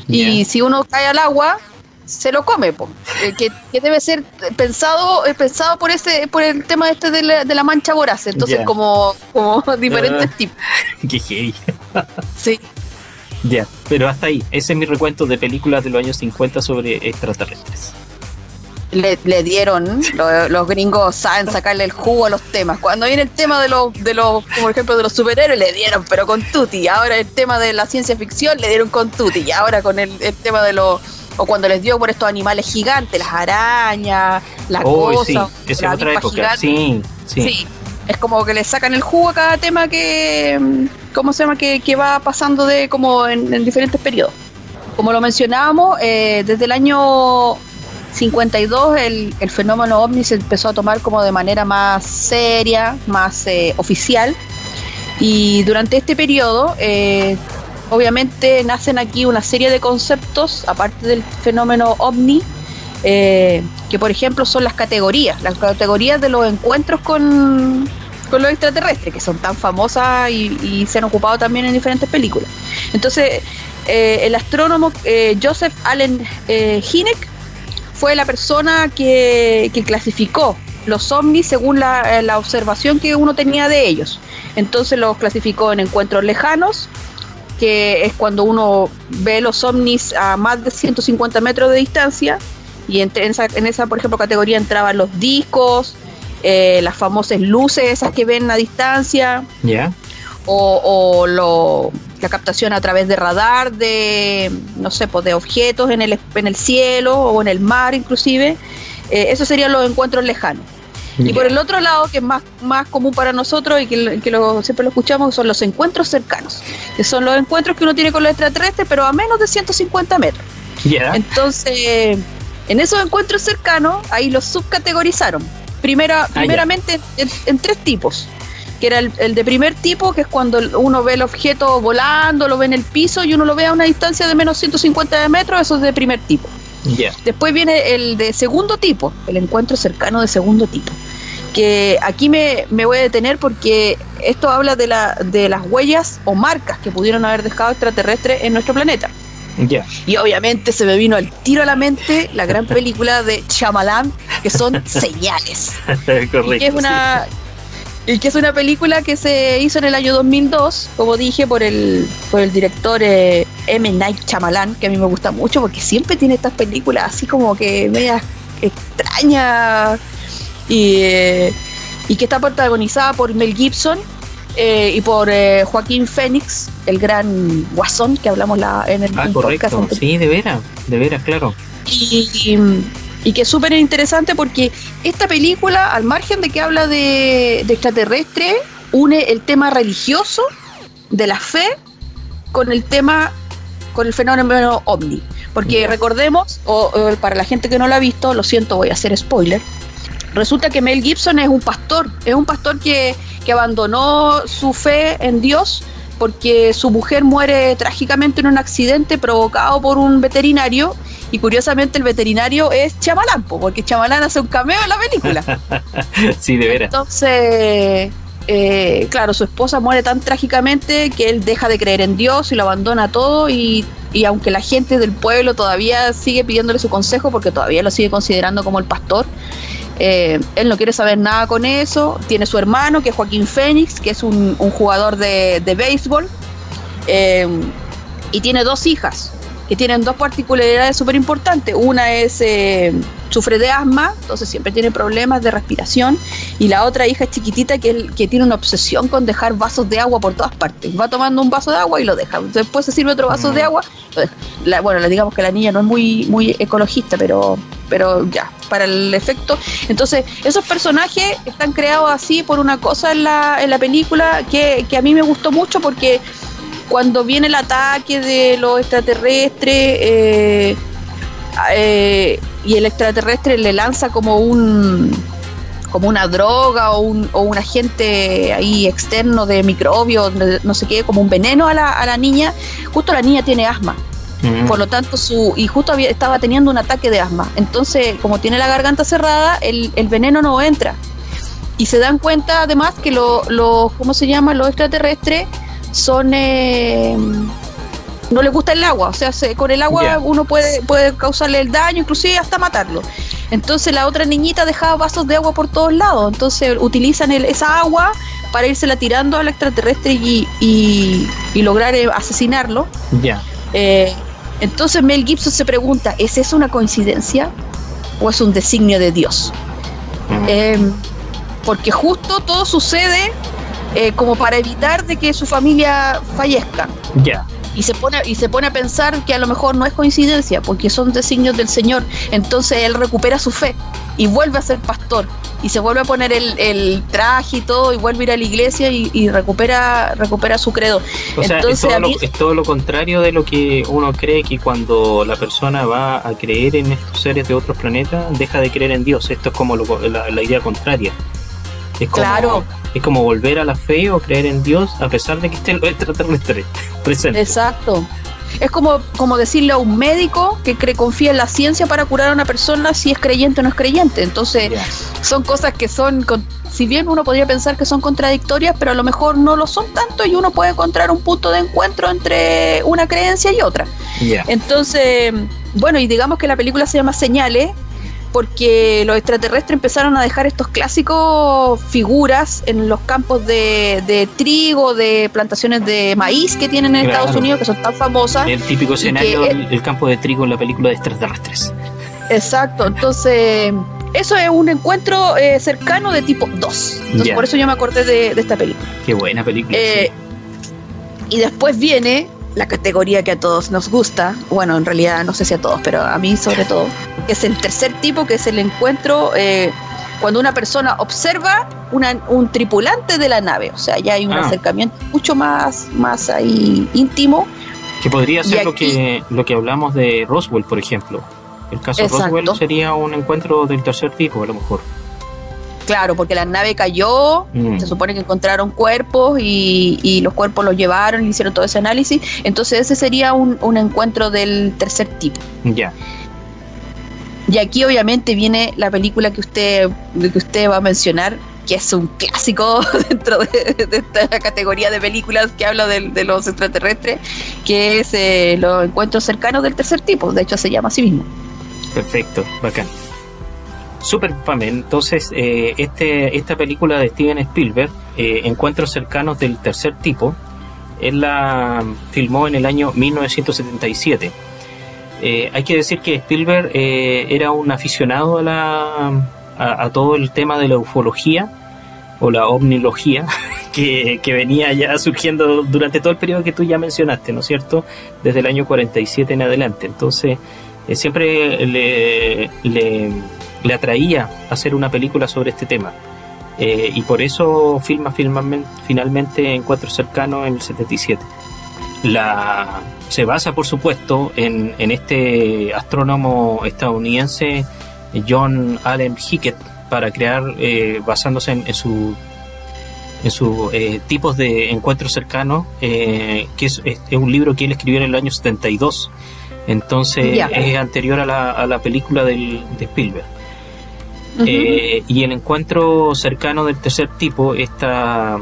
Speaker 2: y si uno cae al agua, se lo come, eh, que, debe ser pensado eh, pensado por ese por el tema este de la, de la mancha voraz, entonces como, como diferentes ah, tipos.
Speaker 1: Qué
Speaker 2: Sí.
Speaker 1: Ya, pero hasta ahí. Ese es mi recuento de películas de los años 50 sobre extraterrestres.
Speaker 2: Le, dieron, los gringos saben sacarle el jugo a los temas. Cuando viene el tema de los, de los, por ejemplo, de los superhéroes, le dieron, pero con tutti. Ahora el tema de la ciencia ficción, le dieron con tutti. Y ahora con el, tema de los, o cuando les dio por estos animales gigantes, las arañas, las cosas.
Speaker 1: Sí, esa otra época. sí, sí
Speaker 2: es como que le sacan el jugo a cada tema que, ¿cómo se llama? Que, va pasando de como en, diferentes periodos. Como lo mencionábamos, eh, desde el año 52 el, el, fenómeno ovni se empezó a tomar como de manera más seria, más eh, oficial. Y durante este periodo, eh, obviamente, nacen aquí una serie de conceptos, aparte del fenómeno ovni, que por ejemplo son las categorías, las categorías de los encuentros con, con los extraterrestres, que son tan famosas y, se han ocupado también en diferentes películas. Entonces, eh, el astrónomo eh, Joseph Allen eh, Hynek fue la persona que, clasificó los ovnis según la, la, observación que uno tenía de ellos. Entonces los clasificó en encuentros lejanos, que es cuando uno ve los ovnis a más de 150 metros de distancia, y en, esa, en esa, por ejemplo, categoría entraban los discos, eh, las famosas luces, esas que ven a distancia. O, lo, la captación a través de radar de, no sé, pues de objetos en el, en el cielo o en el mar inclusive. Eh, esos serían los encuentros lejanos. Y por el otro lado, que es más, más común para nosotros y que, que lo, siempre lo escuchamos, son los encuentros cercanos, que son los encuentros que uno tiene con los extraterrestres, pero a menos de 150 metros. Entonces, en esos encuentros cercanos, ahí los subcategorizaron. Primera, ah, primeramente en, tres tipos. Que era el, de primer tipo, que es cuando uno ve el objeto volando, lo ve en el piso y uno lo ve a una distancia de menos 150 metros, eso es de primer tipo. Después viene el de segundo tipo, el encuentro cercano de segundo tipo. Que aquí me, me voy a detener porque esto habla de, la, de las huellas o marcas que pudieron haber dejado extraterrestres en nuestro planeta. Y obviamente se me vino al tiro a la mente la gran película de Shyamalan, que son Señales.
Speaker 1: Correcto.
Speaker 2: Y que es una, y que es una película que se hizo en el año 2002, como dije, por el, por el director eh, M. Night Shyamalan, que a mí me gusta mucho porque siempre tiene estas películas así como que medias extrañas, y, y que está protagonizada por Mel Gibson y por Joaquín Phoenix, el gran guasón que hablamos la, en el
Speaker 1: ah, correcto. Sí, de veras, de veras, claro.
Speaker 2: Y, y, que es súper interesante porque esta película, al margen de que habla de, de extraterrestre, une el tema religioso de la fe con el tema, con el fenómeno ovni. Porque recordemos, o, para la gente que no lo ha visto, lo siento, voy a hacer spoiler. Resulta que Mel Gibson es un pastor, es un pastor que, que abandonó su fe en Dios porque su mujer muere trágicamente en un accidente provocado por un veterinario y curiosamente el veterinario es Chamalán, porque Chamalán hace un cameo en la película.
Speaker 1: sí, de veras.
Speaker 2: Entonces, eh, claro, su esposa muere tan trágicamente que él deja de creer en Dios y lo abandona todo y, aunque la gente del pueblo todavía sigue pidiéndole su consejo porque todavía lo sigue considerando como el pastor, eh, él no quiere saber nada con eso. Tiene su hermano, que es Joaquín Fénix, que es un, jugador de, béisbol. Eh, y tiene dos hijas, que tienen dos particularidades súper importantes. Una es sufre de asma, entonces siempre tiene problemas de respiración, y la otra hija es chiquitita que, que tiene una obsesión con dejar vasos de agua por todas partes. Va tomando un vaso de agua y lo deja. Después se sirve otro vaso de mm. agua. bueno, digamos que la niña no es muy, muy ecologista, pero, pero ya, para el efecto. Entonces, esos personajes están creados así por una cosa en la, en la película que, que a mí me gustó mucho porque cuando viene el ataque de los extraterrestres, eh, eh, y el extraterrestre le lanza como un como una droga o un, o un agente ahí externo de microbios, no sé qué, como un veneno a la, a la niña, justo la niña tiene asma. Mm. Por lo tanto, su y justo había, estaba teniendo un ataque de asma. Entonces, como tiene la garganta cerrada, el, el veneno no entra. Y se dan cuenta además que los, lo, ¿cómo se llama? Los extraterrestres son... Eh, no le gusta el agua, o sea, con el agua uno puede, puede causarle el daño, inclusive hasta matarlo. Entonces la otra niñita dejaba vasos de agua por todos lados, entonces utilizan esa agua para la tirando al extraterrestre y, y, lograr eh, asesinarlo.
Speaker 1: Ya.
Speaker 2: Eh, entonces Mel Gibson se pregunta, ¿es eso una coincidencia o es un designio de Dios? Em, porque justo todo sucede eh, como para evitar de que su familia fallezca.
Speaker 1: Ya.
Speaker 2: Y se pone y se pone a pensar que a lo mejor no es coincidencia porque son designios del Señor. Entonces él recupera su fe y vuelve a ser pastor. Y se vuelve a poner el, traje y todo y vuelve a ir a la iglesia y, recupera recupera su credo.
Speaker 1: O sea, es, todo lo, es todo lo contrario de lo que uno cree que cuando la persona va a creer en estos seres de otros planetas deja de creer en Dios. Esto es como la idea contraria es como, claro. Es como volver a la fe o creer en Dios a pesar de que estén los extraterrestres presentes.
Speaker 2: Exacto. Es como, como decirle a un médico que confía en la ciencia para curar a una persona si es creyente o no es creyente. Entonces, son cosas que son, si bien uno podría pensar que son contradictorias, pero a lo mejor no lo son tanto y uno puede encontrar un punto de encuentro entre una creencia y otra. Entonces, bueno, y digamos que la película se llama Señales porque los extraterrestres empezaron a dejar estos clásicos figuras en los campos de, trigo, de plantaciones de maíz que tienen en Estados Unidos, que son tan famosas.
Speaker 1: El típico escenario del campo de trigo en la película de extraterrestres.
Speaker 2: Exacto, entonces eso es un encuentro eh, cercano de tipo 2. Entonces por eso yo me acordé de, esta película.
Speaker 1: Qué buena película. Eh,
Speaker 2: y después viene la categoría que a todos nos gusta, bueno, en realidad no sé si a todos, pero a mí sobre todo, que es el tercer tipo, que es el encuentro eh, cuando una persona observa un tripulante de la nave, o sea, ya hay un ah. acercamiento mucho más, más ahí íntimo.
Speaker 1: Que podría ser lo, que, lo que hablamos de Roswell, por ejemplo. El caso de Roswell sería un encuentro del tercer tipo, a lo mejor.
Speaker 2: Claro, porque la nave cayó, mm. se supone que encontraron cuerpos y, los cuerpos los llevaron y hicieron todo ese análisis. Entonces ese sería un, encuentro del tercer tipo.
Speaker 1: Ya.
Speaker 2: Y aquí obviamente viene la película que usted, que usted va a mencionar, que es un clásico dentro de, esta categoría de películas que habla de, los extraterrestres, que es eh, los encuentros cercanos del tercer tipo. De hecho se llama así mismo.
Speaker 1: Perfecto, bacán. Super Pame, entonces eh, este, esta película de Steven Spielberg, eh, Encuentros cercanos del tercer tipo, él la filmó en el año 1977. Eh, hay que decir que Spielberg era un aficionado a la, a, todo el tema de la ufología o la omnilogía que, venía ya surgiendo durante todo el periodo que tú ya mencionaste, ¿no es cierto? Desde el año 47 en adelante. Entonces, eh, siempre le, atraía hacer una película sobre este tema. Eh, y por eso filma, filma finalmente Encuentro Cercano en el 77. La, se basa, por supuesto, en, en este astrónomo estadounidense John Allen Hickett para crear, eh, basándose en, su en sus eh, tipos de encuentros cercanos, que es, un libro que él escribió en el año 72. Entonces es anterior a la, a la película del, de Spielberg. Y el encuentro cercano del tercer tipo, esta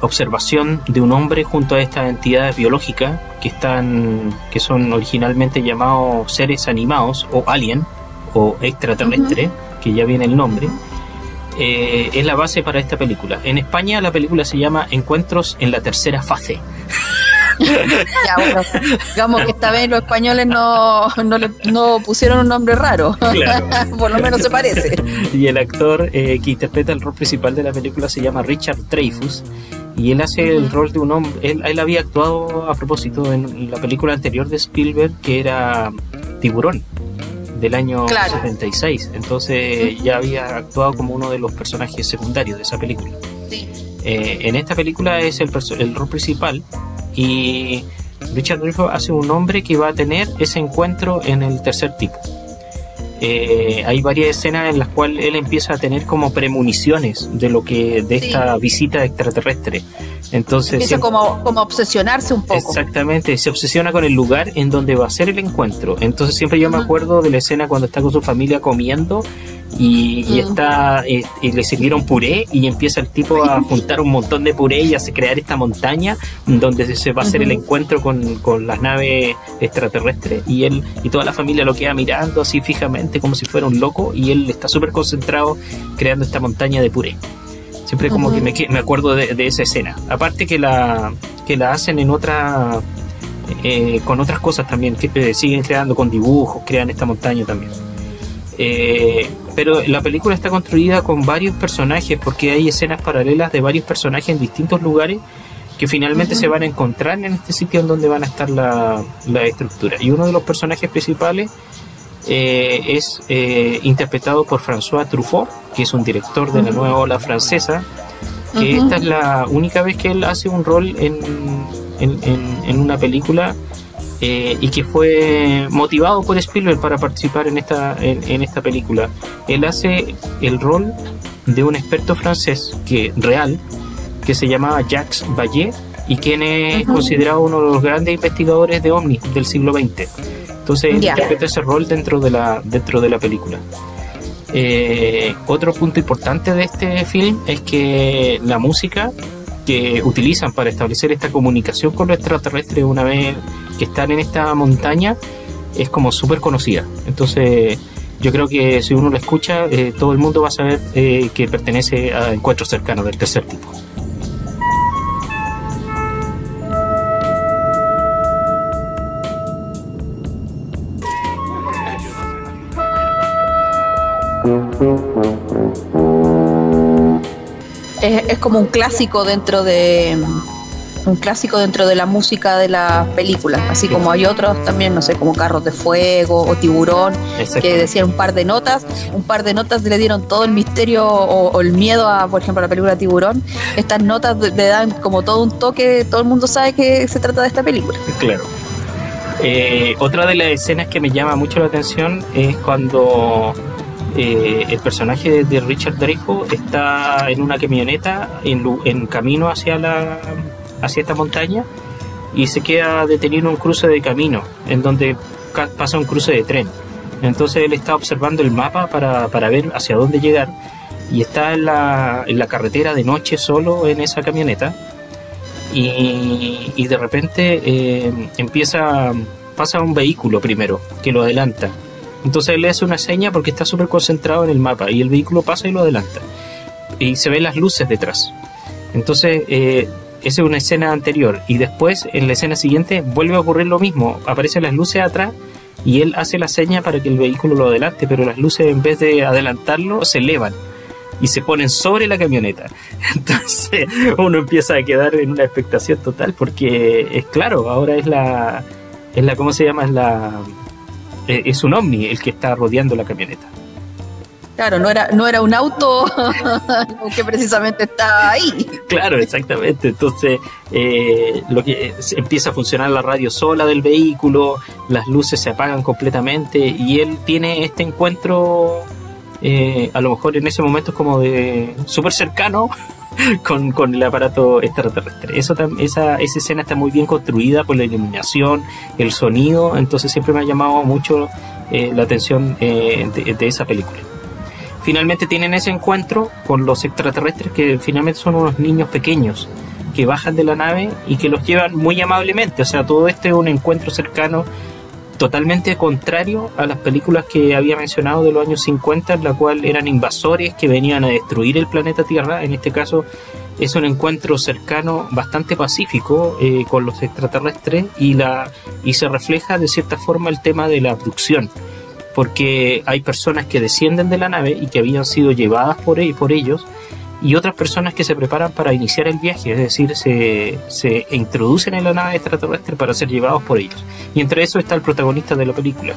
Speaker 1: observación de un hombre junto a estas entidades biológicas que están que son originalmente llamados seres animados o alien, o extraterrestre, que ya viene el nombre, eh, es la base para esta película. En España la película se llama Encuentros en la tercera fase.
Speaker 2: ya, bueno, digamos que esta vez los españoles no, no, pusieron un nombre raro. Por lo menos se parece.
Speaker 1: Y el actor eh, que interpreta el rol principal de la película se llama Richard Dreyfus. Y él hace el rol de un hombre. Él, él había actuado a propósito en la película anterior de Spielberg, que era Tiburón del año 76. Entonces ya había actuado como uno de los personajes secundarios de esa película. Eh, en esta película es el, el rol principal y Richard Dreyfuss hace un hombre que va a tener ese encuentro en el tercer tipo. Eh, hay varias escenas en las cuales él empieza a tener como premoniciones de lo que de esta visita extraterrestre. Entonces
Speaker 2: empieza como, como obsesionarse un poco.
Speaker 1: Exactamente, se obsesiona con el lugar en donde va a ser el encuentro. Entonces siempre yo me acuerdo de la escena cuando está con su familia comiendo y, está y le sirvieron puré y empieza el tipo a juntar un montón de puré y a crear esta montaña donde se va a hacer el encuentro con, con, las naves extraterrestres y él y toda la familia lo queda mirando así fijamente como si fuera un loco y él está súper concentrado creando esta montaña de puré siempre como que me, me acuerdo de, esa escena. Aparte que la que la hacen en otra eh, con otras cosas también que eh, siguen creando con dibujos crean esta montaña también. Eh, pero la película está construida con varios personajes porque hay escenas paralelas de varios personajes en distintos lugares que finalmente se van a encontrar en este sitio en donde van a estar la, estructura. Y uno de los personajes principales eh, es eh, interpretado por François Truffaut, que es un director de la nueva ola francesa, que esta es la única vez que él hace un rol en, en una película eh, y que fue motivado por Spielberg para participar en esta, en, esta película. Él hace el rol de un experto francés que real que se llamaba Jacques Vallée y quien es considerado uno de los grandes investigadores de ovnis del siglo XX. Entonces interpreta ese rol dentro de la, dentro de la película. Eh, otro punto importante de este film es que la música que utilizan para establecer esta comunicación con los extraterrestres una vez que están en esta montaña es como súper conocida. Entonces yo creo que si uno la escucha, eh, todo el mundo va a saber eh, que pertenece a encuentros cercanos del tercer tipo.
Speaker 2: Es, como un clásico dentro de un clásico dentro de la música de las películas, así como hay otros también, no sé, como Carros de Fuego o Tiburón, que decían un par de notas, un par de notas le dieron todo el misterio o, el miedo a, por ejemplo, a la película Tiburón. Estas notas le dan como todo un toque, todo el mundo sabe que se trata de esta película.
Speaker 1: Claro. Eh, otra de las escenas que me llama mucho la atención es cuando eh, el personaje de Richard Dreyfuss está en una camioneta en, camino hacia, la, hacia esta montaña y se queda detenido en un cruce de camino en donde pasa un cruce de tren. Entonces él está observando el mapa para, ver hacia dónde llegar y está en la, en la carretera de noche solo en esa camioneta y, de repente eh, empieza, pasa un vehículo primero que lo adelanta entonces él le hace una seña porque está súper concentrado en el mapa y el vehículo pasa y lo adelanta. Y se ven las luces detrás. Entonces, eh, esa es una escena anterior. Y después, en la escena siguiente, vuelve a ocurrir lo mismo. Aparecen las luces atrás y él hace la seña para que el vehículo lo adelante, pero las luces en vez de adelantarlo se elevan y se ponen sobre la camioneta. Entonces uno empieza a quedar en una expectación total porque es claro, ahora es la, es la ¿cómo se llama? Es la, es un ovni el que está rodeando la camioneta.
Speaker 2: Claro, no era, no era un auto que precisamente está ahí.
Speaker 1: Claro, exactamente. Entonces, eh, lo que empieza a funcionar la radio sola del vehículo, las luces se apagan completamente y él tiene este encuentro, eh, a lo mejor en ese momento es como de súper cercano con, con, el aparato extraterrestre. Eso, esa, esa escena está muy bien construida por la iluminación, el sonido, entonces siempre me ha llamado mucho eh, la atención de esa película finalmente tienen ese encuentro con los extraterrestres que finalmente son unos niños pequeños que bajan de la nave y que los llevan muy amablemente. O sea, todo este es un encuentro cercano totalmente contrario a las películas que había mencionado de los años 50, en la cual eran invasores que venían a destruir el planeta Tierra. En este caso es un encuentro cercano, bastante pacífico eh, con los extraterrestres y, la, y se refleja de cierta forma el tema de la abducción porque hay personas que descienden de la nave y que habían sido llevadas por, e-, por ellos y otras personas que se preparan para iniciar el viaje, es decir, se, se introducen en la nave extraterrestre para ser llevados por ellos. Y entre eso está el protagonista de la película.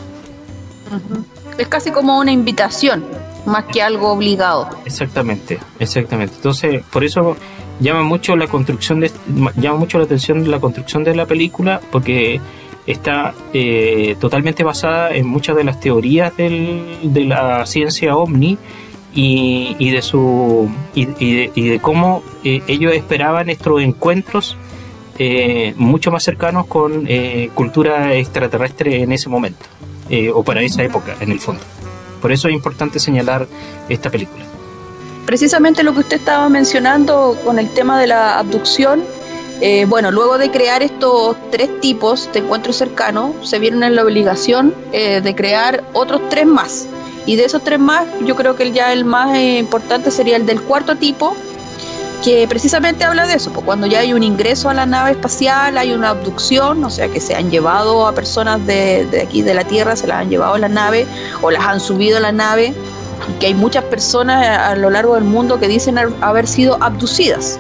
Speaker 2: Es casi como una invitación, más que algo obligado.
Speaker 1: Exactamente, exactamente. Entonces, por eso llama mucho la construcción de llama mucho la atención la construcción de la película porque está eh, totalmente basada en muchas de las teorías de la ciencia ovni y, de su y, de, cómo eh, ellos esperaban estos encuentros eh, mucho más cercanos con cultura extraterrestre en ese momento o para esa época en el fondo por eso es importante señalar esta película
Speaker 2: precisamente lo que usted estaba mencionando con el tema de la abducción eh, bueno, luego de crear estos tres tipos de encuentros cercanos, se vieron en la obligación eh, de crear otros tres más. Y de esos tres más, yo creo que ya el más eh, importante sería el del cuarto tipo, que precisamente habla de eso, pues cuando ya hay un ingreso a la nave espacial, hay una abducción, o sea que se han llevado a personas de, aquí de la Tierra, se las han llevado a la nave o las han subido a la nave, que hay muchas personas a lo largo del mundo que dicen haber sido abducidas.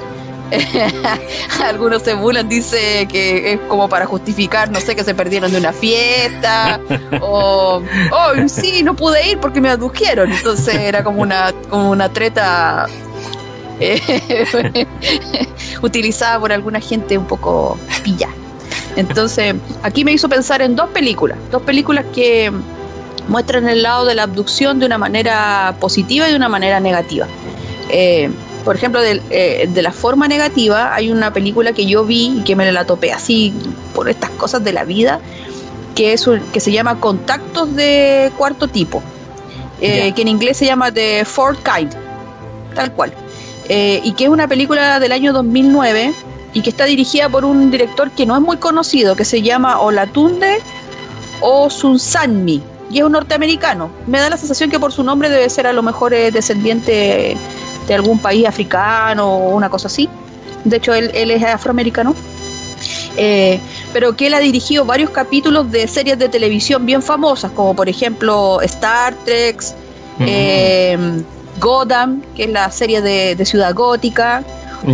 Speaker 2: Algunos se burlan, dice que es como para justificar, no sé, que se perdieron de una fiesta, o, oh, sí, no pude ir porque me adujeron. Entonces era como una, como una treta eh, utilizada por alguna gente un poco pilla. Entonces, aquí me hizo pensar en dos películas, dos películas que muestran el lado de la abducción de una manera positiva y de una manera negativa. Eh, por ejemplo, eh, de, la forma negativa, hay una película que yo vi y que me la topé así por estas cosas de la vida, que, es que se llama Contactos de Cuarto Tipo, eh, que en inglés se llama The Fourth Kind, tal cual. Eh, y que es una película del año 2009 y que está dirigida por un director que no es muy conocido, que se llama Olatunde Osunsanmi, y es un norteamericano. Me da la sensación que por su nombre debe ser a lo mejor descendiente de algún país africano o una cosa así. De hecho, él, es afroamericano. Eh, pero que él ha dirigido varios capítulos de series de televisión bien famosas, como por ejemplo Star Trek, eh, Gotham, que es la serie de, Ciudad Gótica,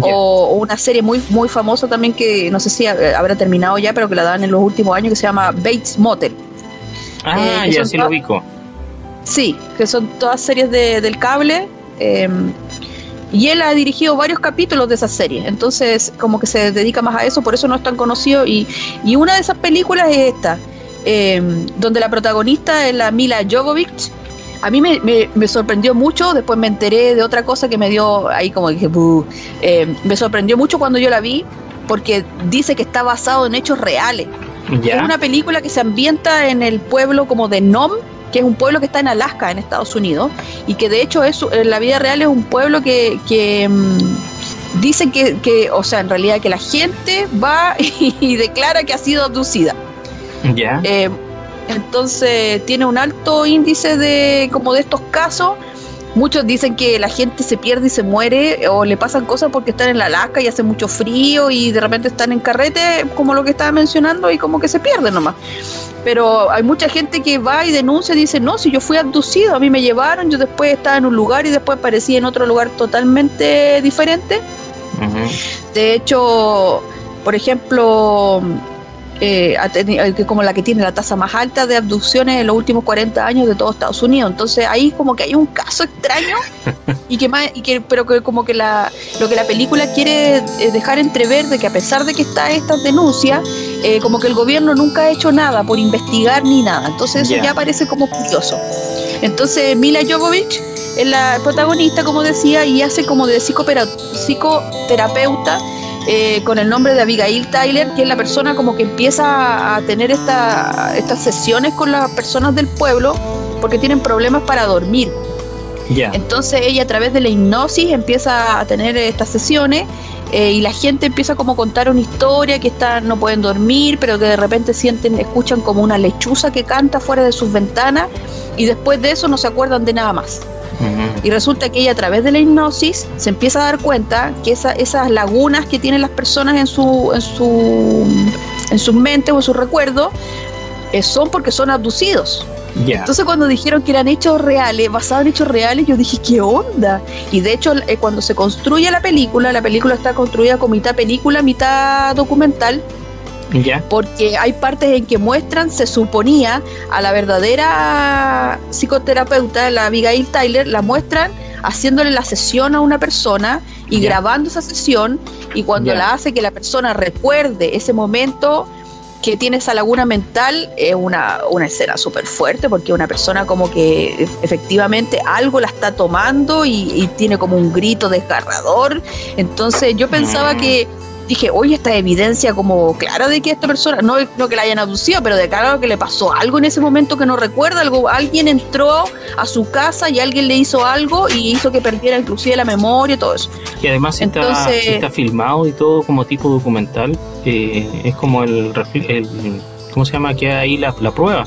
Speaker 2: o, una serie muy, muy famosa también que no sé si habrá terminado ya, pero que la dan en los últimos años, que se llama Bates Motel.
Speaker 1: Ah, eh, ya sí lo ubico.
Speaker 2: Sí, que son todas series de, del cable y él ha dirigido varios capítulos de esa serie, entonces como que se dedica más a eso, por eso no es tan conocido. Y, y una de esas películas es esta, em, donde la protagonista es la Mila Jovovich. A mí me, me, sorprendió mucho, después me enteré de otra cosa que me dio ahí como dije, em, me sorprendió mucho cuando yo la vi, porque dice que está basado en hechos reales. Es una película que se ambienta en el pueblo como de Nom, que es un pueblo que está en Alaska, en Estados Unidos, y que de hecho es, en la vida real es un pueblo que, que mm, dicen que, o sea, en realidad que la gente va y, declara que ha sido abducida.
Speaker 1: Ya.
Speaker 2: Eh, entonces tiene un alto índice de como de estos casos muchos dicen que la gente se pierde y se muere o le pasan cosas porque están en la Alaska y hace mucho frío y de repente están en carrete, como lo que estaba mencionando, y como que se pierden nomás. Pero hay mucha gente que va y denuncia y dice, no, si yo fui abducido, a mí me llevaron, yo después estaba en un lugar y después aparecí en otro lugar totalmente diferente. De hecho, por ejemplo, eh, eh como la que tiene la tasa más alta de abducciones en los últimos 40 años de todo Estados Unidos. Entonces ahí como que hay un caso extraño y que más, y que pero que como que la lo que la película quiere eh, dejar entrever de que a pesar de que está esta denuncia, eh, como que el gobierno nunca ha hecho nada por investigar ni nada. Entonces eso ya parece como curioso. Entonces Mila Jovovich es la protagonista, como decía, y hace como de psicoterapeuta eh, con el nombre de Abigail Tyler, que es la persona como que empieza a tener esta, estas sesiones con las personas del pueblo porque tienen problemas para dormir. Entonces ella a través de la hipnosis empieza a tener estas sesiones eh, y la gente empieza como a contar una historia que están, no pueden dormir, pero que de repente sienten, escuchan como una lechuza que canta fuera de sus ventanas y después de eso no se acuerdan de nada más. Y resulta que ella a través de la hipnosis se empieza a dar cuenta que esas lagunas que tienen las personas en su, en su, en sus mentes o en sus recuerdos eh, son porque son abducidos. Entonces cuando dijeron que eran hechos reales, basados en hechos reales, yo dije, ¿qué onda? Y de hecho, eh, cuando se construye la película, la película está construida como mitad película, mitad documental, porque hay partes en que muestran, se suponía, a la verdadera psicoterapeuta, la Abigail Tyler, la muestran haciéndole la sesión a una persona y grabando esa sesión y cuando la hace que la persona recuerde ese momento que tiene esa laguna mental es una, una escena súper fuerte porque una persona como que efectivamente algo la está tomando y, y, tiene como un grito desgarrador. Entonces yo pensaba mm. que dije, oye, esta evidencia como clara de que esta persona, no, no que la hayan abducido, pero de claro que le pasó algo en ese momento que no recuerda, algo, alguien entró a su casa y alguien le hizo algo y hizo que perdiera inclusive la memoria y todo eso.
Speaker 1: Y además Entonces, está, filmado y todo como tipo documental, eh, es como el, el, ¿cómo se llama? Que ahí la, la prueba.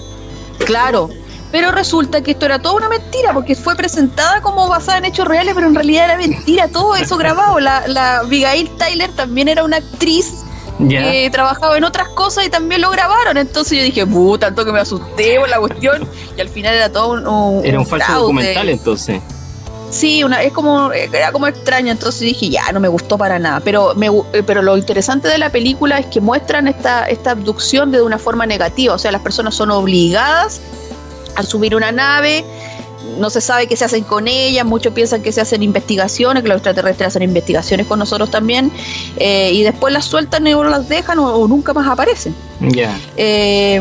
Speaker 2: Claro, pero resulta que esto era toda una mentira, porque fue presentada como basada en hechos reales, pero en realidad era mentira, todo eso grabado. La, la Abigail Tyler también era una actriz que trabajaba en otras cosas y también lo grabaron. Entonces yo dije, puta, tanto que me asusté por la cuestión. Y al final era todo un.
Speaker 1: era un falso documental entonces.
Speaker 2: Sí, una, es como, era como extraño, entonces dije, ya, no me gustó para nada. Pero, me, eh, pero lo interesante de la película es que muestran esta, esta abducción de una forma negativa, o sea, las personas son obligadas al subir una nave, no se sabe qué se hacen con ella, muchos piensan que se hacen investigaciones, que los extraterrestres hacen investigaciones con nosotros también, eh, y después las sueltan y o las dejan o, nunca más aparecen.
Speaker 1: Ya.
Speaker 2: Eh,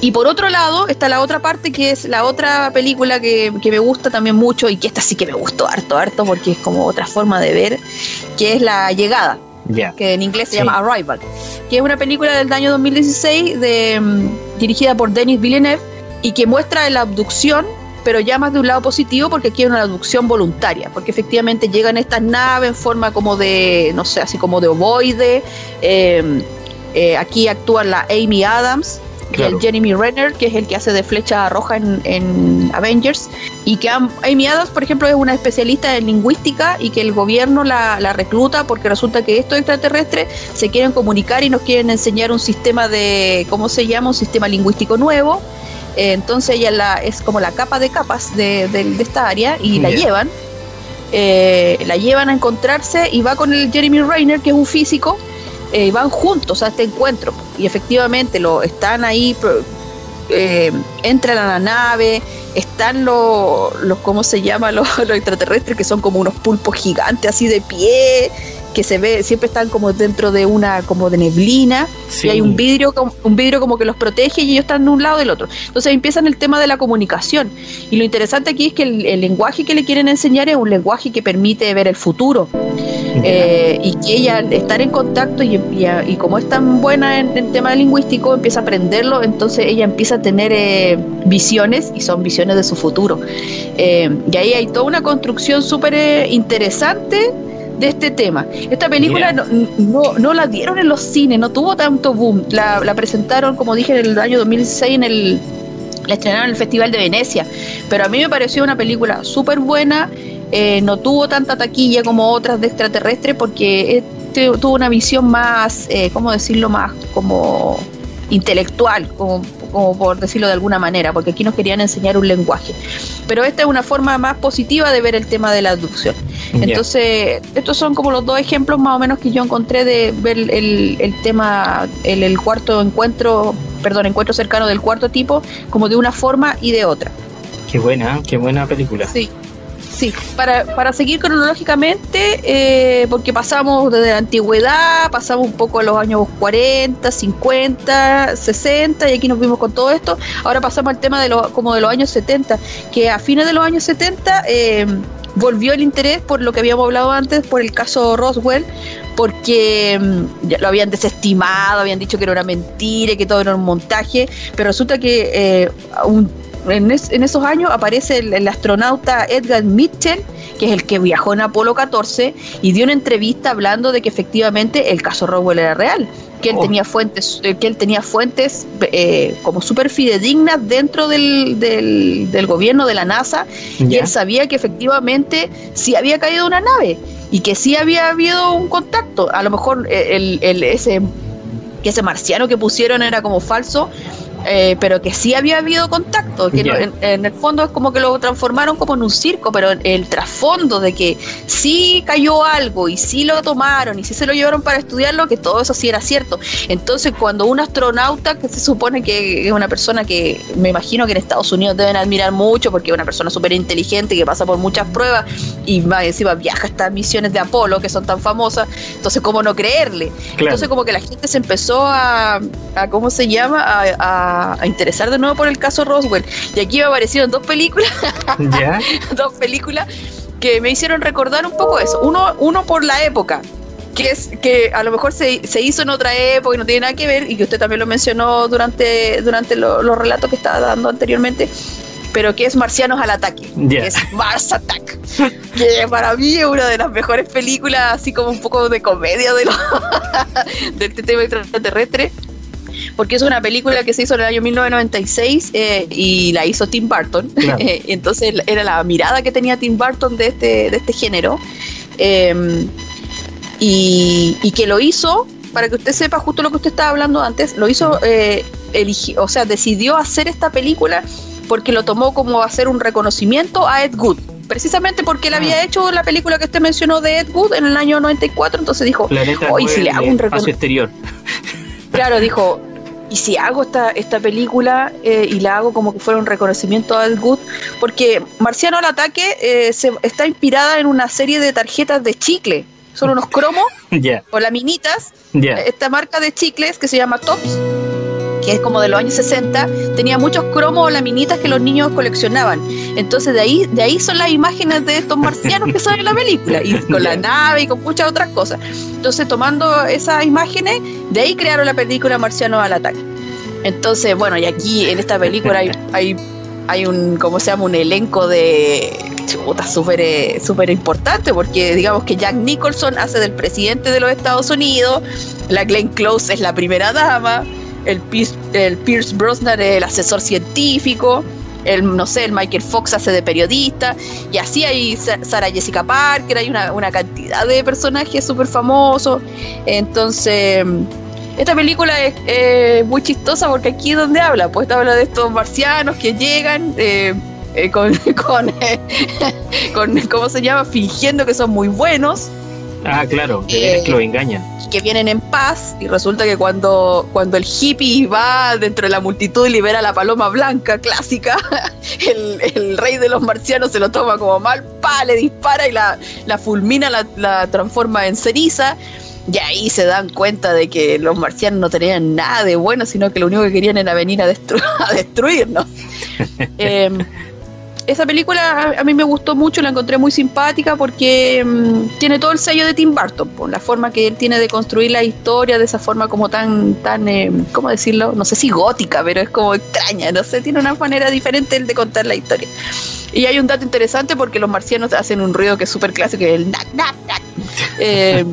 Speaker 2: y por otro lado está la otra parte que es la otra película que, me gusta también mucho y que esta sí que me gustó harto, harto, porque es como otra forma de ver, que es La Llegada. que en inglés se llama Arrival, que es una película del año 2016 de, mm, dirigida por Denis Villeneuve y que muestra la abducción, pero ya más de un lado positivo porque aquí hay una abducción voluntaria, porque efectivamente llegan estas naves en forma como de, no sé, así como de ovoide. Em, eh, aquí actúa la Amy Adams, y el Jeremy Renner, que es el que hace de flecha roja en, Avengers, y que Amy Adams, por ejemplo, es una especialista en lingüística y que el gobierno la, la, recluta porque resulta que estos extraterrestres se quieren comunicar y nos quieren enseñar un sistema de, ¿cómo se llama? Un sistema lingüístico nuevo eh, entonces ella la, es como la capa de capas de, esta área y la llevan. Eh, la llevan a encontrarse y va con el Jeremy Rainer, que es un físico, eh, y van juntos a este encuentro. Y efectivamente lo están ahí, entran a la nave, están los, los ¿cómo se llama? Los, los, extraterrestres, que son como unos pulpos gigantes así de pie, que se ve, siempre están como dentro de una, como de neblina, y hay un vidrio, un vidrio como que los protege y ellos están de un lado del otro. Entonces empiezan el tema de la comunicación. Y lo interesante aquí es que el, lenguaje que le quieren enseñar es un lenguaje que permite ver el futuro. Eh, y que ella, estar en contacto y, y, como es tan buena en el tema lingüístico, empieza a aprenderlo, entonces ella empieza a tener eh, visiones y son visiones de su futuro. Eh, y ahí hay toda una construcción súper interesante de este tema. Esta película no, no, la dieron en los cines, no tuvo tanto boom. La, presentaron, como dije, en el año 2016 en el La estrenaron en el Festival de Venecia, pero a mí me pareció una película súper buena, eh, no tuvo tanta taquilla como otras de extraterrestre porque tuvo una visión más, eh, ¿cómo decirlo? Más como intelectual, como, por decirlo de alguna manera, porque aquí nos querían enseñar un lenguaje. Pero esta es una forma más positiva de ver el tema de la abducción. Entonces, estos son como los dos ejemplos más o menos que yo encontré de ver el, tema, el, el, cuarto encuentro, perdón, encuentro cercano del cuarto tipo, como de una forma y de otra.
Speaker 1: Qué buena, qué buena película.
Speaker 2: Sí, Sí, para, para seguir cronológicamente, eh, porque pasamos desde la antigüedad, pasamos un poco a los años 40, 50, 60, y aquí nos vimos con todo esto. Ahora pasamos al tema de los, como de los años 70, que a fines de los años 70 eh, volvió el interés por lo que habíamos hablado antes, por el caso Roswell, porque mm, ya lo habían desestimado, habían dicho que era una mentira, que todo era un montaje, pero resulta que eh, un en, esos años aparece el, astronauta Edgar Mitchell, que es el que viajó en Apolo 14 y dio una entrevista hablando de que efectivamente el caso Roswell era real, que él oh. tenía fuentes, eh, que él tenía fuentes eh, como súper fidedignas dentro del, del, gobierno de la NASA y él sabía que efectivamente sí había caído una nave y que sí había habido un contacto. A lo mejor eh, el, el ese que ese marciano que pusieron era como falso, eh, pero que sí había habido contacto, que en, el fondo es como que lo transformaron como en un circo, pero el trasfondo de que sí cayó algo y sí lo tomaron y sí se lo llevaron para estudiarlo, que todo eso sí era cierto. Entonces cuando un astronauta, que se supone que es una persona que me imagino que en Estados Unidos deben admirar mucho, porque es una persona súper inteligente que pasa por muchas pruebas y más encima viaja a estas misiones de Apolo que son tan famosas, entonces cómo no creerle. Entonces como que la gente se empezó a, a ¿cómo se llama? a a, interesar de nuevo por el caso Roswell. Y aquí me aparecieron dos películas, dos películas que me hicieron recordar un poco eso. Uno, uno por la época, que es que a lo mejor se, se, hizo en otra época y no tiene nada que ver, y que usted también lo mencionó durante, durante los relatos que estaba dando anteriormente, pero que es Marcianos al ataque, que es Mars Attack, que para mí es una de las mejores películas, así como un poco de comedia de, lo, de este tema extraterrestre porque es una película que se hizo en el año 1996 eh, y la hizo Tim Burton. Eh, entonces era la mirada que tenía Tim Burton de este, de este género. Em, y, que lo hizo, para que usted sepa justo lo que usted estaba hablando antes, lo hizo, eh, o sea, decidió hacer esta película porque lo tomó como hacer un reconocimiento a Ed Wood precisamente porque él había ah. hecho la película que usted mencionó de Ed Wood en el año 94, entonces dijo, hoy si le hago un reconocimiento
Speaker 1: exterior.
Speaker 2: Claro, dijo, y si hago esta, esta película eh, y la hago como que fuera un reconocimiento a Ed Good, porque Marciano al ataque eh, se, está inspirada en una serie de tarjetas de chicle, son unos cromos o laminitas, esta marca de chicles que se llama Tops que es como de los años 60, tenía muchos cromos o laminitas que los niños coleccionaban. Entonces de ahí, de ahí son las imágenes de estos marcianos que salen en la película, y con la nave y con muchas otras cosas. Entonces tomando esas imágenes, de ahí crearon la película Marciano al ataque. Entonces, bueno, y aquí en esta película hay, hay, hay un, ¿cómo se llama? Un elenco de chuta súper eh, súper importante porque digamos que Jack Nicholson hace del presidente de los Estados Unidos, la Glenn Close es la primera dama, el, el Pierce Brosnan el asesor científico, el, no sé, el Michael Fox hace de periodista, y así hay Sarah Jessica Parker, hay una, una cantidad de personajes súper famosos. Entonces, esta película es muy chistosa porque aquí es donde habla, pues habla de estos marcianos que llegan. Eh, eh, con, con, con, ¿cómo se llama? Fingiendo que son muy buenos,
Speaker 1: Ah, claro, que, eh, lo engañan.
Speaker 2: Que vienen en paz y resulta que cuando, cuando el hippie va dentro de la multitud y libera a la paloma blanca clásica, el, rey de los marcianos se lo toma como mal, pa, le dispara y la, la fulmina, la, transforma en ceniza. Y ahí se dan cuenta de que los marcianos no tenían nada de bueno, sino que lo único que querían era venir a, a destruirnos. eh, esa película a, mí me gustó mucho, la encontré muy simpática porque mm, tiene todo el sello de Tim Burton, por la forma que él tiene de construir la historia de esa forma como tan, tan eh, ¿cómo decirlo? No sé si gótica, pero es como extraña, no sé, tiene una manera diferente de contar la historia. Y hay un dato interesante porque los marcianos hacen un ruido que es súper clásico, el nac, nac, nac. Eh,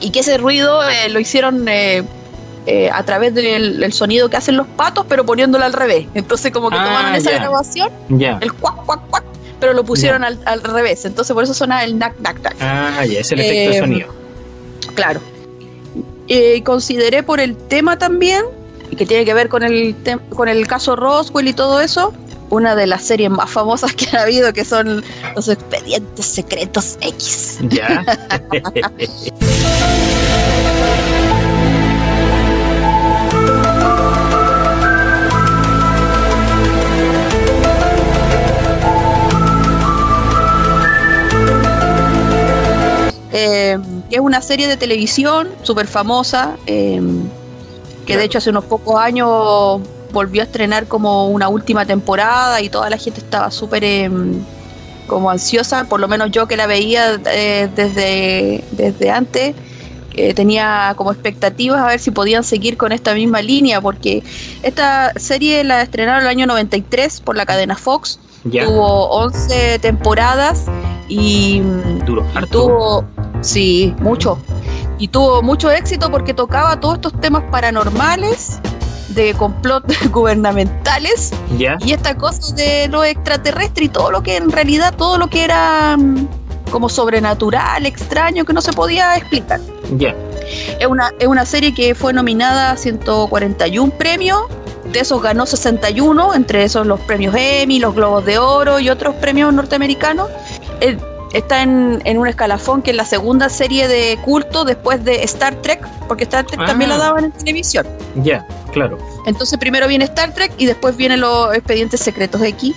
Speaker 2: y que ese ruido eh, lo hicieron eh, a través del, sonido que hacen los patos, pero poniéndolo al revés. Entonces como que tomaron ah, esa grabación, el cuac, cuac, cuac, pero lo pusieron al, revés. Entonces por eso suena el nac, nac, nac.
Speaker 1: Ah, ya, es el efecto de sonido.
Speaker 2: Claro. Eh, consideré por el tema también, que tiene que ver con el, con el caso Roswell y todo eso, una de las series más famosas que ha habido, que son los expedientes secretos X. Ya. Eh, que es una serie de televisión súper famosa, eh, que de hecho hace unos pocos años volvió a estrenar como una última temporada y toda la gente estaba súper em, como ansiosa, por lo menos yo que la veía eh, desde, desde antes. tenía como expectativas a ver si podían seguir con esta misma línea, porque esta serie la estrenaron el año 93 por la cadena Fox, tuvo 11 temporadas y, tuvo, sí, mucho. Y tuvo mucho éxito porque tocaba todos estos temas paranormales, de complot gubernamentales y esta cosa de lo extraterrestre y todo lo que en realidad, todo lo que era mm, como sobrenatural, extraño, que no se podía explicar. Ya. Es, una, es una serie que fue nominada a 141 premios de esos ganó 61, entre esos los premios Emmy, los Globos de Oro y otros premios norteamericanos. Está en, un escalafón que es la segunda serie de culto después de Star Trek, porque Star Trek también la ah. daban en televisión.
Speaker 1: Ya, claro.
Speaker 2: Entonces primero viene Star Trek y después vienen los expedientes secretos de aquí.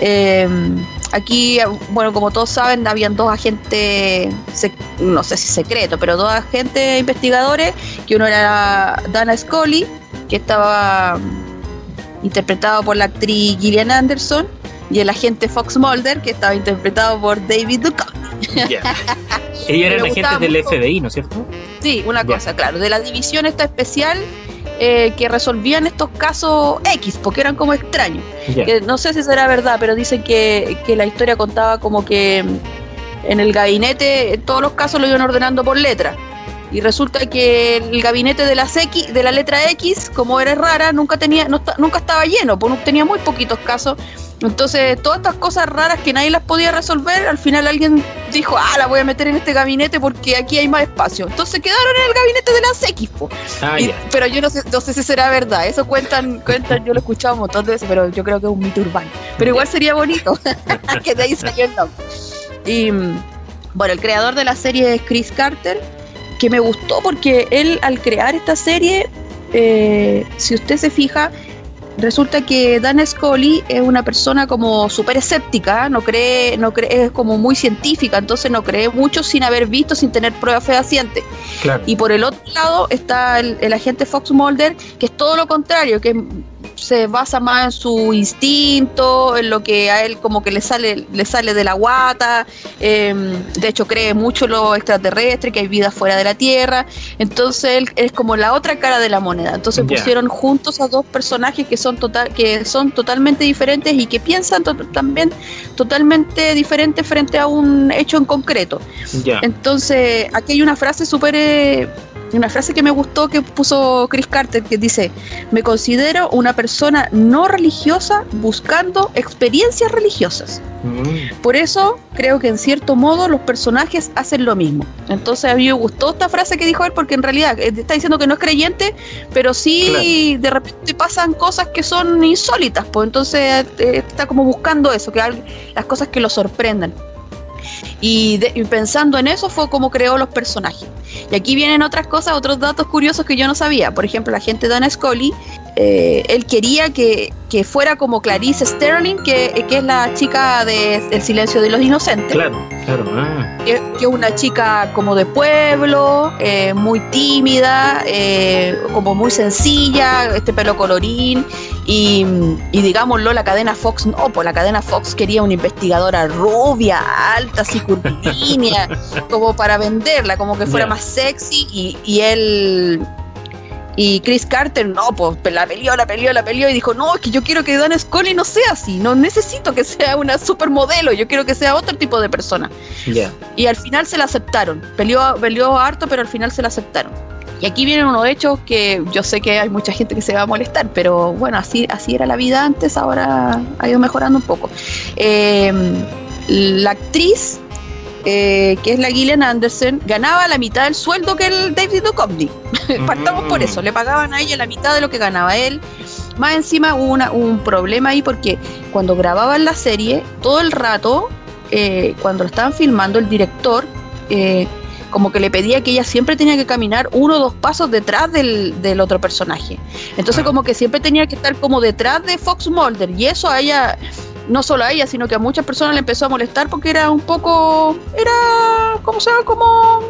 Speaker 2: Em, aquí, bueno, como todos saben, habían dos agentes, no sé si secretos, pero dos agentes investigadores, que uno era Dana Scully, que estaba interpretado por la actriz Gillian Anderson, y el agente Fox Mulder, que estaba interpretado por David Duchovny.
Speaker 1: Yeah. Ellos eran agentes del FBI, ¿no es cierto?
Speaker 2: Sí, una cosa, claro, de la división esta especial eh, que resolvían estos casos X, porque eran como extraños. no sé si será verdad, pero dicen que, que la historia contaba como que en el gabinete todos los casos lo iban ordenando por letra. Y resulta que el gabinete de, las X, de la letra X, como era rara, nunca, tenía, nunca estaba lleno, pues tenía muy poquitos casos. Entonces, todas estas cosas raras que nadie las podía resolver, al final alguien dijo, ah, la voy a meter en este gabinete porque aquí hay más espacio. Entonces quedaron en el gabinete de las X. Ah, pero yo no sé, no sé si será verdad. Eso cuentan, cuentan, yo lo he escuchado un montón de veces, pero yo creo que es un mito urbano. Pero igual sería bonito que de ahí salió el nombre. Y bueno, el creador de la serie es Chris Carter que me gustó porque él al crear esta serie, eh, si usted se fija, resulta que Dan Scully es una persona como súper escéptica, no cree, no cree, es como muy científica, entonces no cree mucho sin haber visto, sin tener pruebas fehacientes. Y por el otro lado está el, el, agente Fox Mulder, que es todo lo contrario, que se basa más en su instinto, en lo que a él como que le sale, le sale de la guata, em, de hecho cree mucho lo extraterrestre, que hay vida fuera de la Tierra, entonces él es como la otra cara de la moneda, entonces pusieron juntos a dos personajes que son total, que son totalmente diferentes y que piensan también totalmente diferentes frente a un hecho en concreto. Entonces aquí hay una frase súper eh, una frase que me gustó que puso Chris Carter que dice, me considero una persona no religiosa buscando experiencias religiosas. Mm. Por eso creo que en cierto modo los personajes hacen lo mismo. Entonces a mí me gustó esta frase que dijo él porque en realidad eh, está diciendo que no es creyente, pero sí de repente pasan cosas que son insólitas, pues entonces eh, está como buscando eso, que las cosas que lo sorprendan. Y, pensando en eso fue como creó los personajes. Y aquí vienen otras cosas, otros datos curiosos que yo no sabía. Por ejemplo, la gente de Dana Scully, eh, él quería que, fuera como Clarice Sterling, que, que es la chica de El silencio de los inocentes.
Speaker 1: Claro, claro. Ah.
Speaker 2: Que, es una chica como de pueblo, eh, muy tímida, eh, como muy sencilla, este pelo colorín. Y, y, digámoslo, la cadena Fox, no, pues la cadena Fox quería una investigadora rubia, alta, así curvilínea, como para venderla, como que fuera más sexy. Y, y él y Chris Carter, no, pues la peleó, la peleó, la peleó y dijo, no, es que yo quiero que Dan Scully no sea así, no necesito que sea una supermodelo, yo quiero que sea otro tipo de persona. Y al final se la aceptaron, peleó, peleó harto, pero al final se la aceptaron. Y aquí vienen unos hechos que yo sé que hay mucha gente que se va a molestar, pero bueno, así, así era la vida antes, ahora ha ido mejorando un poco. Eh, la actriz, eh, que es la Gillian Anderson, ganaba la mitad del sueldo que el David Duchovny. Partamos por eso, le pagaban a ella la mitad de lo que ganaba él. Más encima hubo una, un problema ahí porque cuando grababan la serie, todo el rato, eh, cuando lo estaban filmando, el director como que le pedía que ella siempre tenía que caminar uno o dos pasos detrás del, del otro personaje. Entonces como que siempre tenía que estar como detrás de Fox Mulder y eso a ella, no solo a ella, sino que a muchas personas le empezó a molestar porque era un poco, era, ¿cómo se llama? Como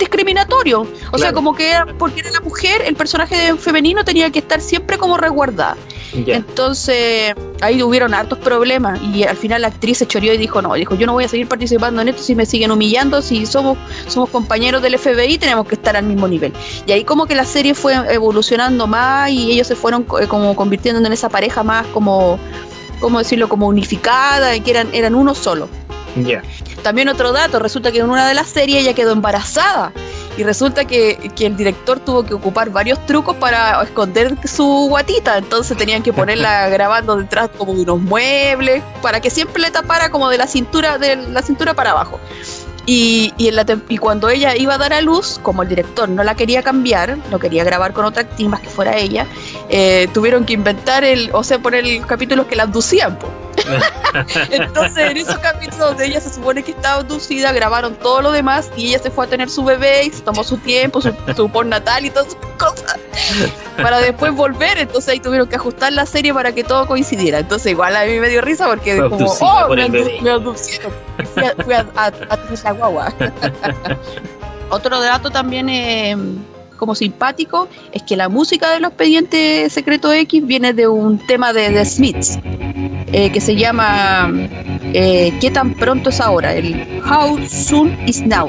Speaker 2: discriminatorio. O sea, como que era, porque era la mujer, el personaje femenino tenía que estar siempre como resguardada. Entonces, ahí hubieron hartos problemas y al final la actriz se choreó y dijo, no, dijo, yo no voy a seguir participando en esto si me siguen humillando, si somos, somos compañeros del FBI tenemos que estar al mismo nivel. Y ahí como que la serie fue evolucionando más y ellos se fueron eh, como convirtiendo en esa pareja más como, ¿cómo decirlo?, como unificada, y que eran, eran uno solo.
Speaker 1: Ya.
Speaker 2: También otro dato, resulta que en una de las series ella quedó embarazada y resulta que, el director tuvo que ocupar varios trucos para esconder su guatita, entonces tenían que ponerla grabando detrás como de unos muebles para que siempre le tapara como de la cintura de la cintura para abajo. Y, y, en la y, cuando ella iba a dar a luz, como el director no la quería cambiar, no quería grabar con otra actriz más que fuera ella, eh, tuvieron que inventar el, o sea, poner capítulos que la abducían. Entonces, en esos capítulos donde ella se supone que estaba abducida, grabaron todo lo demás y ella se fue a tener su bebé y se tomó su tiempo, su, su natal y todas sus cosas, para después volver. Entonces ahí tuvieron que ajustar la serie para que todo coincidiera. Entonces, igual a mí me dio risa porque, como, oh, me, me abducieron. Fui a, a, la guagua. Otro dato también. Eh, como simpático es que la música de los expedientes secreto X viene de un tema de The Smiths eh, que se llama eh, ¿Qué tan pronto es ahora? El How Soon is Now.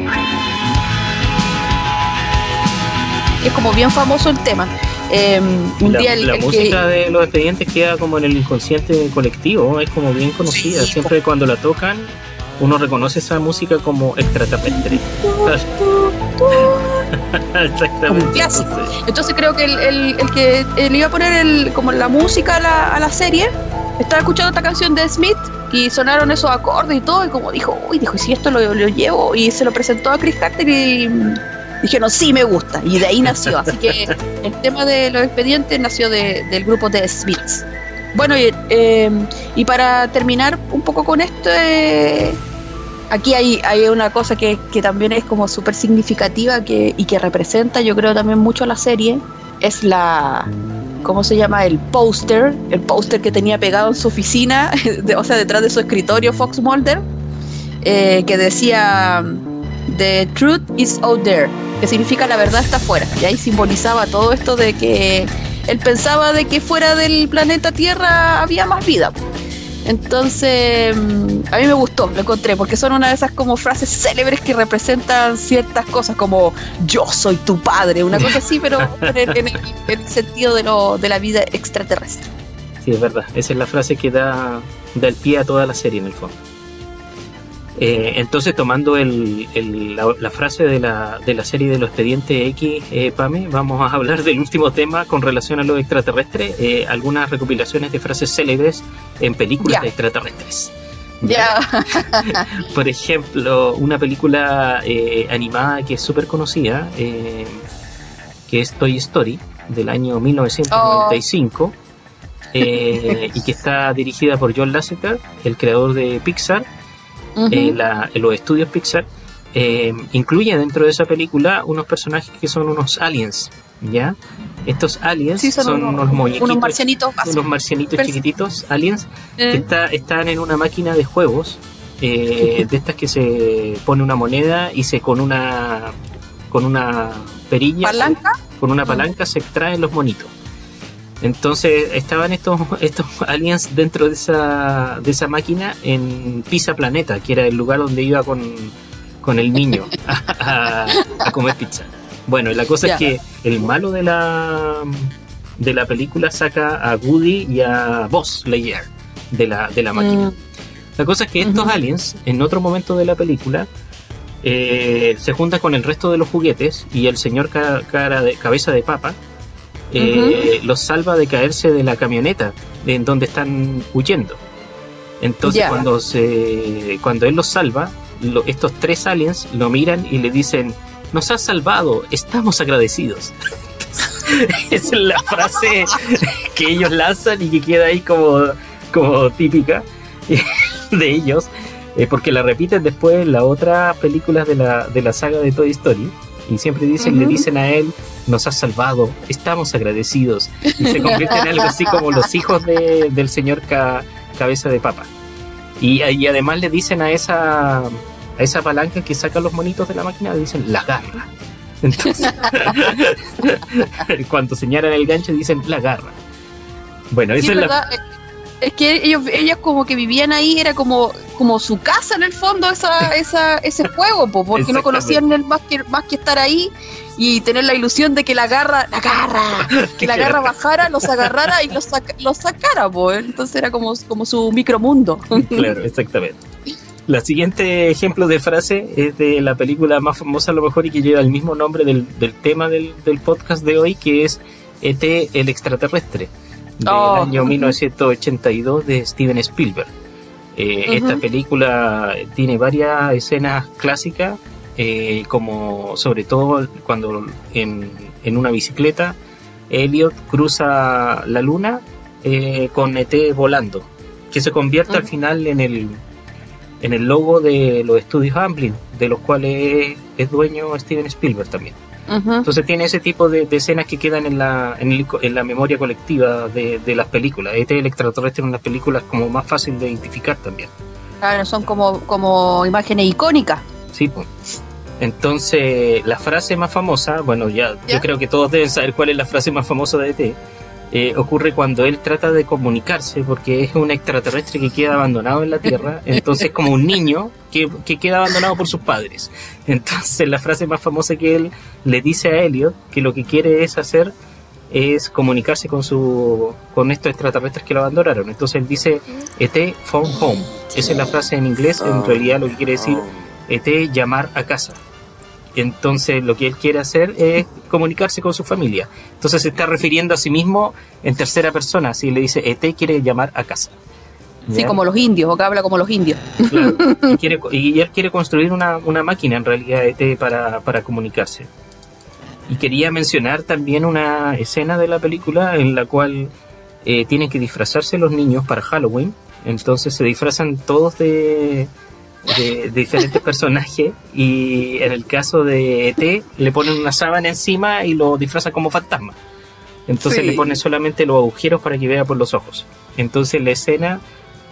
Speaker 2: Es como bien famoso el tema.
Speaker 1: Em, un la, día la música de los expedientes queda como en el inconsciente colectivo, es como bien conocida. Siempre cuando la tocan, uno reconoce esa música como extraterrestre.
Speaker 2: Exactamente. Entonces creo que el, que le iba a poner el, como la música a la, serie, estaba escuchando esta canción de Smith y sonaron esos acordes y todo, y como dijo, uy, dijo, si esto lo, llevo, y se lo presentó a Chris Carter y dijeron, sí, me gusta, y de ahí nació. Así que el tema de los expedientes nació del grupo de Smiths. Bueno, y, eh, y para terminar un poco con esto, eh, aquí hay, una cosa que, también es como súper significativa y que representa, yo creo, también mucho la serie, es la, ¿cómo se llama? El póster, el póster que tenía pegado en su oficina, o sea, detrás de su escritorio Fox Mulder, eh, que decía, The truth is out there, que significa la verdad está afuera, y ahí simbolizaba todo esto de que él pensaba de que fuera del planeta Tierra había más vida. Entonces, mm, a mí me gustó, lo encontré, porque son una de esas como frases célebres que representan ciertas cosas, como yo soy tu padre, una cosa así, pero en, el, sentido de, lo, de la vida extraterrestre.
Speaker 1: Sí, es verdad, esa es la frase que da, da el pie a toda la serie en el fondo. Eh, entonces, tomando la, frase de la, de la serie de los expedientes X, eh, Pame, vamos a hablar del último tema con relación a los extraterrestres, eh, algunas recopilaciones de frases célebres en películas de extraterrestres.
Speaker 2: Ya.
Speaker 1: Por ejemplo, una película animada que es súper conocida, que es Toy Story, del año 1995. y que está dirigida por John Lasseter, el creador de Pixar, eh, los estudios Pixar, eh, incluye dentro de esa película unos personajes que son unos aliens, ¿ya? Estos aliens son, unos,
Speaker 2: unos marcianitos,
Speaker 1: unos marcianitos chiquititos, aliens, que eh. están en una máquina de juegos, de estas que se pone una moneda y se con una con una perilla,
Speaker 2: ¿Palanca?
Speaker 1: con una palanca se extraen los monitos. Entonces estaban estos, estos aliens dentro de esa, de esa máquina en Pizza Planeta, que era el lugar donde iba con, el niño a, comer pizza. Bueno, la cosa es que el malo de la, de la película saca a Woody y a Boss Lightyear de la, de la máquina. Mm. La cosa es que estos aliens, en otro momento de la película, eh, se junta con el resto de los juguetes y el señor cara de, cabeza de papa eh, los salva de caerse de la camioneta en donde están huyendo. Entonces cuando se cuando él los salva, estos tres aliens lo miran y le dicen, nos has salvado, estamos agradecidos. Esa es la frase que ellos lanzan y que queda ahí como, como típica de ellos. Eh, porque la repiten después en las otras películas de la, de la saga de Toy Story. Y siempre dicen, le dicen a él, nos has salvado, estamos agradecidos. Y se convierte en algo así como los hijos del señor cabeza de papa. Y, y, además le dicen a esa, a esa palanca que saca los monitos de la máquina, le dicen, la garra. Entonces, cuando señalan el gancho dicen, la garra. Bueno, esa es la
Speaker 2: es que ellos, ellas como que vivían ahí, era como, como su casa en el fondo, esa, esa, ese juego, porque no conocían el más que, más que estar ahí y tener la ilusión de que la garra, la garra, que la garra bajara, los agarrara y los, los sacara, pues. entonces era como, como su micromundo.
Speaker 1: Claro, exactamente. La siguiente ejemplo de frase es de la película más famosa a lo mejor y que lleva el mismo nombre del, del tema del, del podcast de hoy, que es ET el extraterrestre del oh. año 1982 de Steven Spielberg. Eh, esta película tiene varias escenas clásicas, eh, como sobre todo cuando en, en, una bicicleta Elliot cruza la luna eh, con ET volando, que se convierte al final en el, en el logo de los estudios Amblin, de los cuales es dueño Steven Spielberg también. Entonces tiene ese tipo de, escenas que quedan en la, en, la memoria colectiva de, las películas. Este el extraterrestre en unas películas como más fácil de identificar también.
Speaker 2: Claro, son como, como imágenes icónicas.
Speaker 1: Sí, pues. Entonces, la frase más famosa, bueno, ya, yo creo que todos deben saber cuál es la frase más famosa de ET. Eh, ocurre cuando él trata de comunicarse, porque es un extraterrestre que queda abandonado en la Tierra, entonces como un niño que, queda abandonado por sus padres. Entonces la frase más famosa que él le dice a Elliot, que lo que quiere es hacer es comunicarse con su con estos extraterrestres que lo abandonaron. Entonces él dice ET phone home. Esa es la frase en inglés, en realidad lo que quiere decir ET llamar a casa. Entonces lo que él quiere hacer es comunicarse con su familia. Entonces se está refiriendo a sí mismo en tercera persona. Si le dice, ET quiere llamar a casa.
Speaker 2: Sí, como los indios, o que habla como los indios.
Speaker 1: y, él quiere construir una, máquina en realidad ET para, para comunicarse. Y quería mencionar también una escena de la película en la cual eh, tienen que disfrazarse los niños para Halloween. Entonces se disfrazan todos de, de, diferentes personajes y en el caso de ET le ponen una sábana encima y lo disfrazan como fantasma. Entonces le ponen solamente los agujeros para que vea por los ojos. Entonces la escena,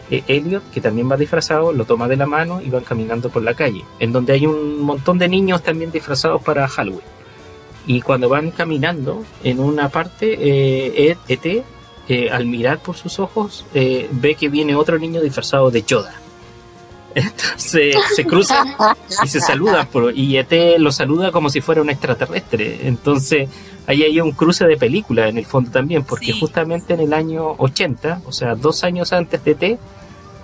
Speaker 1: eh, Elliot, que también va disfrazado, lo toma de la mano y van caminando por la calle, en donde hay un montón de niños también disfrazados para Halloween. Y cuando van caminando en una parte, eh, ET, eh, al mirar por sus ojos, ve que viene otro niño disfrazado de Yoda. Entonces se cruzan y se saludan y ET lo saluda como si fuera un extraterrestre. Entonces ahí hay un cruce de película en el fondo también, porque justamente en el año 80, o sea, dos años antes de ET,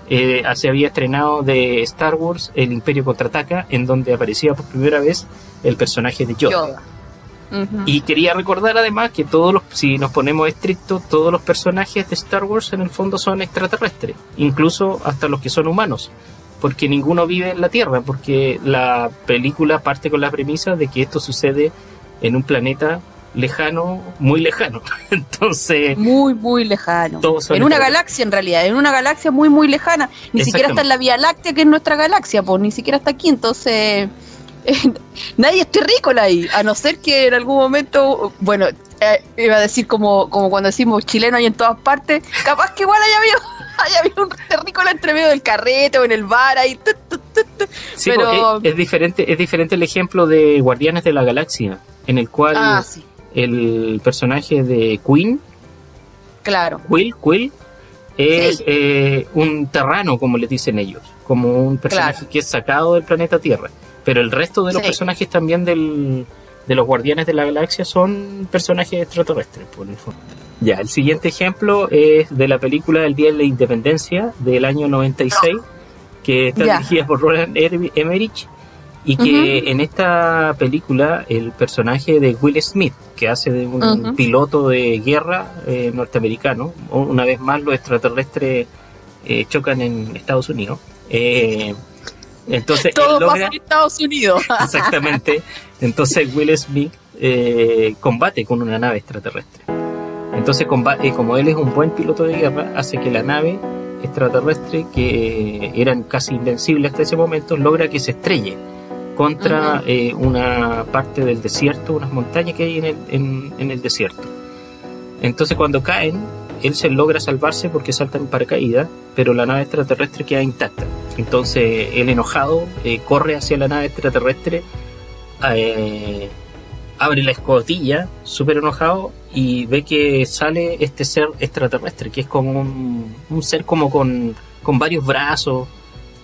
Speaker 1: eh, se había estrenado de Star Wars El Imperio Contraataca, en donde aparecía por primera vez el personaje de Yoda. Y quería recordar además que todos los, si nos ponemos estrictos, todos los personajes de Star Wars en el fondo son extraterrestres, incluso hasta los que son humanos porque ninguno vive en la Tierra, porque la película parte con la premisa de que esto sucede en un planeta lejano, muy lejano. Entonces.
Speaker 2: Muy, muy lejano. En una galaxia, en realidad, en una galaxia muy, muy lejana. Ni siquiera está en la Vía Láctea, que es nuestra galaxia, pues ni siquiera está aquí. Entonces. nadie es terrícola ahí, a no ser que en algún momento, bueno, eh, iba a decir como, como cuando decimos chileno y en todas partes, capaz que igual haya habido haya habido un terrícola entre medio del carrete o en el bar ahí.
Speaker 1: pero... es, diferente, es diferente el ejemplo de Guardianes de la Galaxia, en el cual ah, el personaje de Queen,
Speaker 2: claro.
Speaker 1: Quill, Quill es eh, un terrano, como le dicen ellos, como un personaje que es sacado del planeta Tierra. Pero el resto de los personajes también del, de los Guardianes de la Galaxia son personajes extraterrestres, por el fondo. Ya, el siguiente ejemplo es de la película El Día de la Independencia del año 96, que está dirigida por Roland Emmerich Y que en esta película el personaje de Will Smith, que hace de un piloto de guerra eh, norteamericano, una vez más los extraterrestres eh, chocan en Estados Unidos. Eh, entonces
Speaker 2: Todo pasa en Estados Unidos.
Speaker 1: exactamente. Entonces Will Smith combate con una nave extraterrestre. Entonces, como él es un buen piloto de guerra, hace que la nave extraterrestre, que eran casi invencibles hasta ese momento, logra que se estrelle contra eh, una parte del desierto, unas montañas que hay en el, en, el desierto. Entonces cuando caen, él se logra salvarse porque salta en paracaídas, pero la nave extraterrestre queda intacta. Entonces él enojado eh, corre hacia la nave extraterrestre, eh, abre la escotilla, súper enojado, y ve que sale este ser extraterrestre, que es como un, un ser como con, con varios brazos,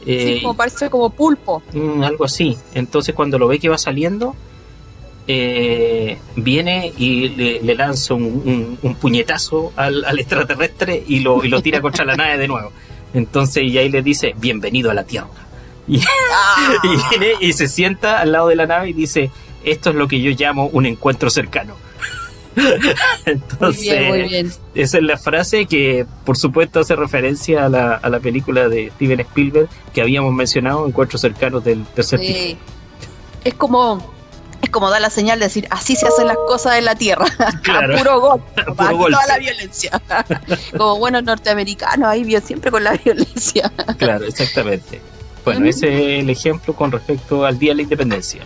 Speaker 2: sí, como parece como pulpo.
Speaker 1: Mm, algo así. Entonces cuando lo ve que va saliendo, eh, viene y le, lanza un, puñetazo al, extraterrestre y lo, y lo tira contra la nave de nuevo. Entonces y ahí le dice, bienvenido a la Tierra. Y, ah. y viene y se sienta al lado de la nave y dice, esto es lo que yo llamo un encuentro cercano. Entonces, esa es la frase que, por supuesto, hace referencia a la, a la película de Steven Spielberg que habíamos mencionado, Encuentros cercanos del tercer sí.
Speaker 2: Es como como dar la señal de decir, así se hacen las cosas en la tierra. Claro. a puro golpe. toda la violencia. como buenos norteamericanos, ahí bien siempre con la violencia.
Speaker 1: claro, exactamente. Bueno, ese es el ejemplo con respecto al Día de la Independencia.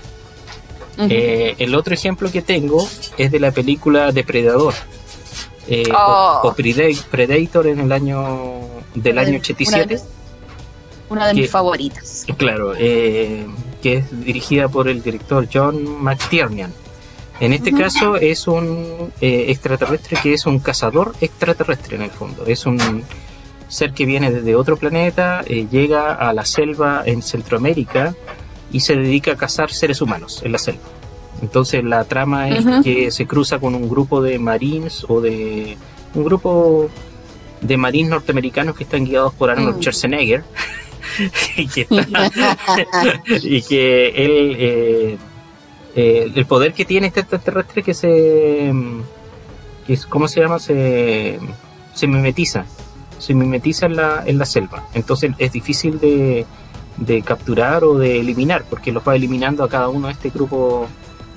Speaker 1: Eh, el otro ejemplo que tengo es de la película Depredador. Eh, o, oh. Predator en el año del año 87.
Speaker 2: Una de, mis favoritas.
Speaker 1: Claro, eh, que es dirigida por el director John McTiernan. En este caso es un extraterrestre que es un cazador extraterrestre en el fondo. Es un ser que viene desde otro planeta, llega a la selva en Centroamérica y se dedica a cazar seres humanos en la selva. Entonces la trama es que se cruza con un grupo de marines o de un grupo de marines norteamericanos que están guiados por Arnold mm. Y, que y que él eh, eh, el poder que tiene este extraterrestre que se que cómo se llama se se mimetiza se mimetiza en la, en la selva entonces es difícil de de capturar o de eliminar, porque los va eliminando a cada uno de este grupo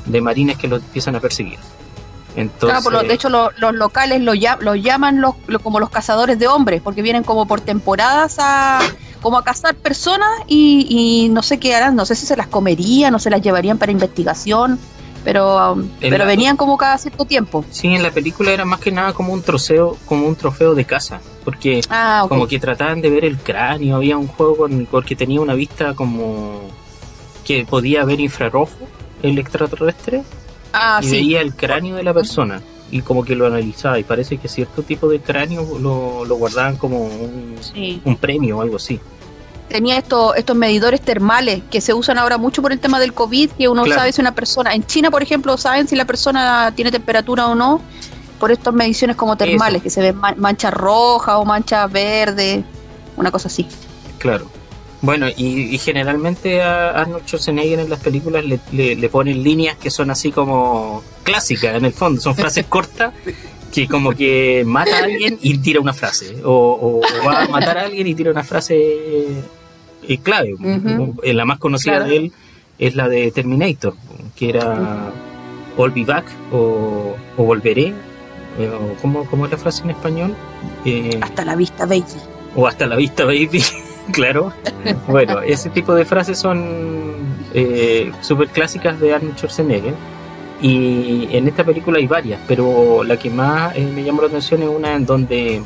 Speaker 1: de marines que los empiezan a perseguir.
Speaker 2: Entonces, de hecho los locales los, llaman los, como los cazadores de hombres, porque vienen como por temporadas a como a cazar personas y, y no sé qué harán, no sé si se las comerían o se las llevarían para investigación pero, um, pero venían como cada cierto tiempo.
Speaker 1: Sí, en la película era más que nada como un trofeo, como un trofeo de casa, porque ah, como que trataban de ver el cráneo, había un juego con, porque tenía una vista como que podía ver infrarrojo el extraterrestre ah, y veía el cráneo de la persona y como que lo analizaba y parece que cierto tipo de cráneo lo, lo guardaban como un, un premio o algo así.
Speaker 2: Tenía estos, estos medidores termales que se usan ahora mucho por el tema del COVID, que uno sabe si una persona, en China por ejemplo, saben si la persona tiene temperatura o no, por estas mediciones como termales, que se ven manchas rojas o manchas verdes, una cosa así.
Speaker 1: Claro. Bueno, y, generalmente a Arnold Schwarzenegger en las películas le, le, ponen líneas que son así como clásicas en el fondo, son frases cortas que como que mata a alguien y tira una frase, o, va a matar a alguien y tira una frase clave. Eh, la más conocida de él es la de Terminator, que era All Be Back o, Volveré. Eh, ¿cómo, es la frase en español?
Speaker 2: Eh, hasta la vista, baby.
Speaker 1: O hasta la vista, baby. claro. bueno, ese tipo de frases son eh, súper clásicas de Arnold Schwarzenegger. Y en esta película hay varias, pero la que más me llamó la atención es una en donde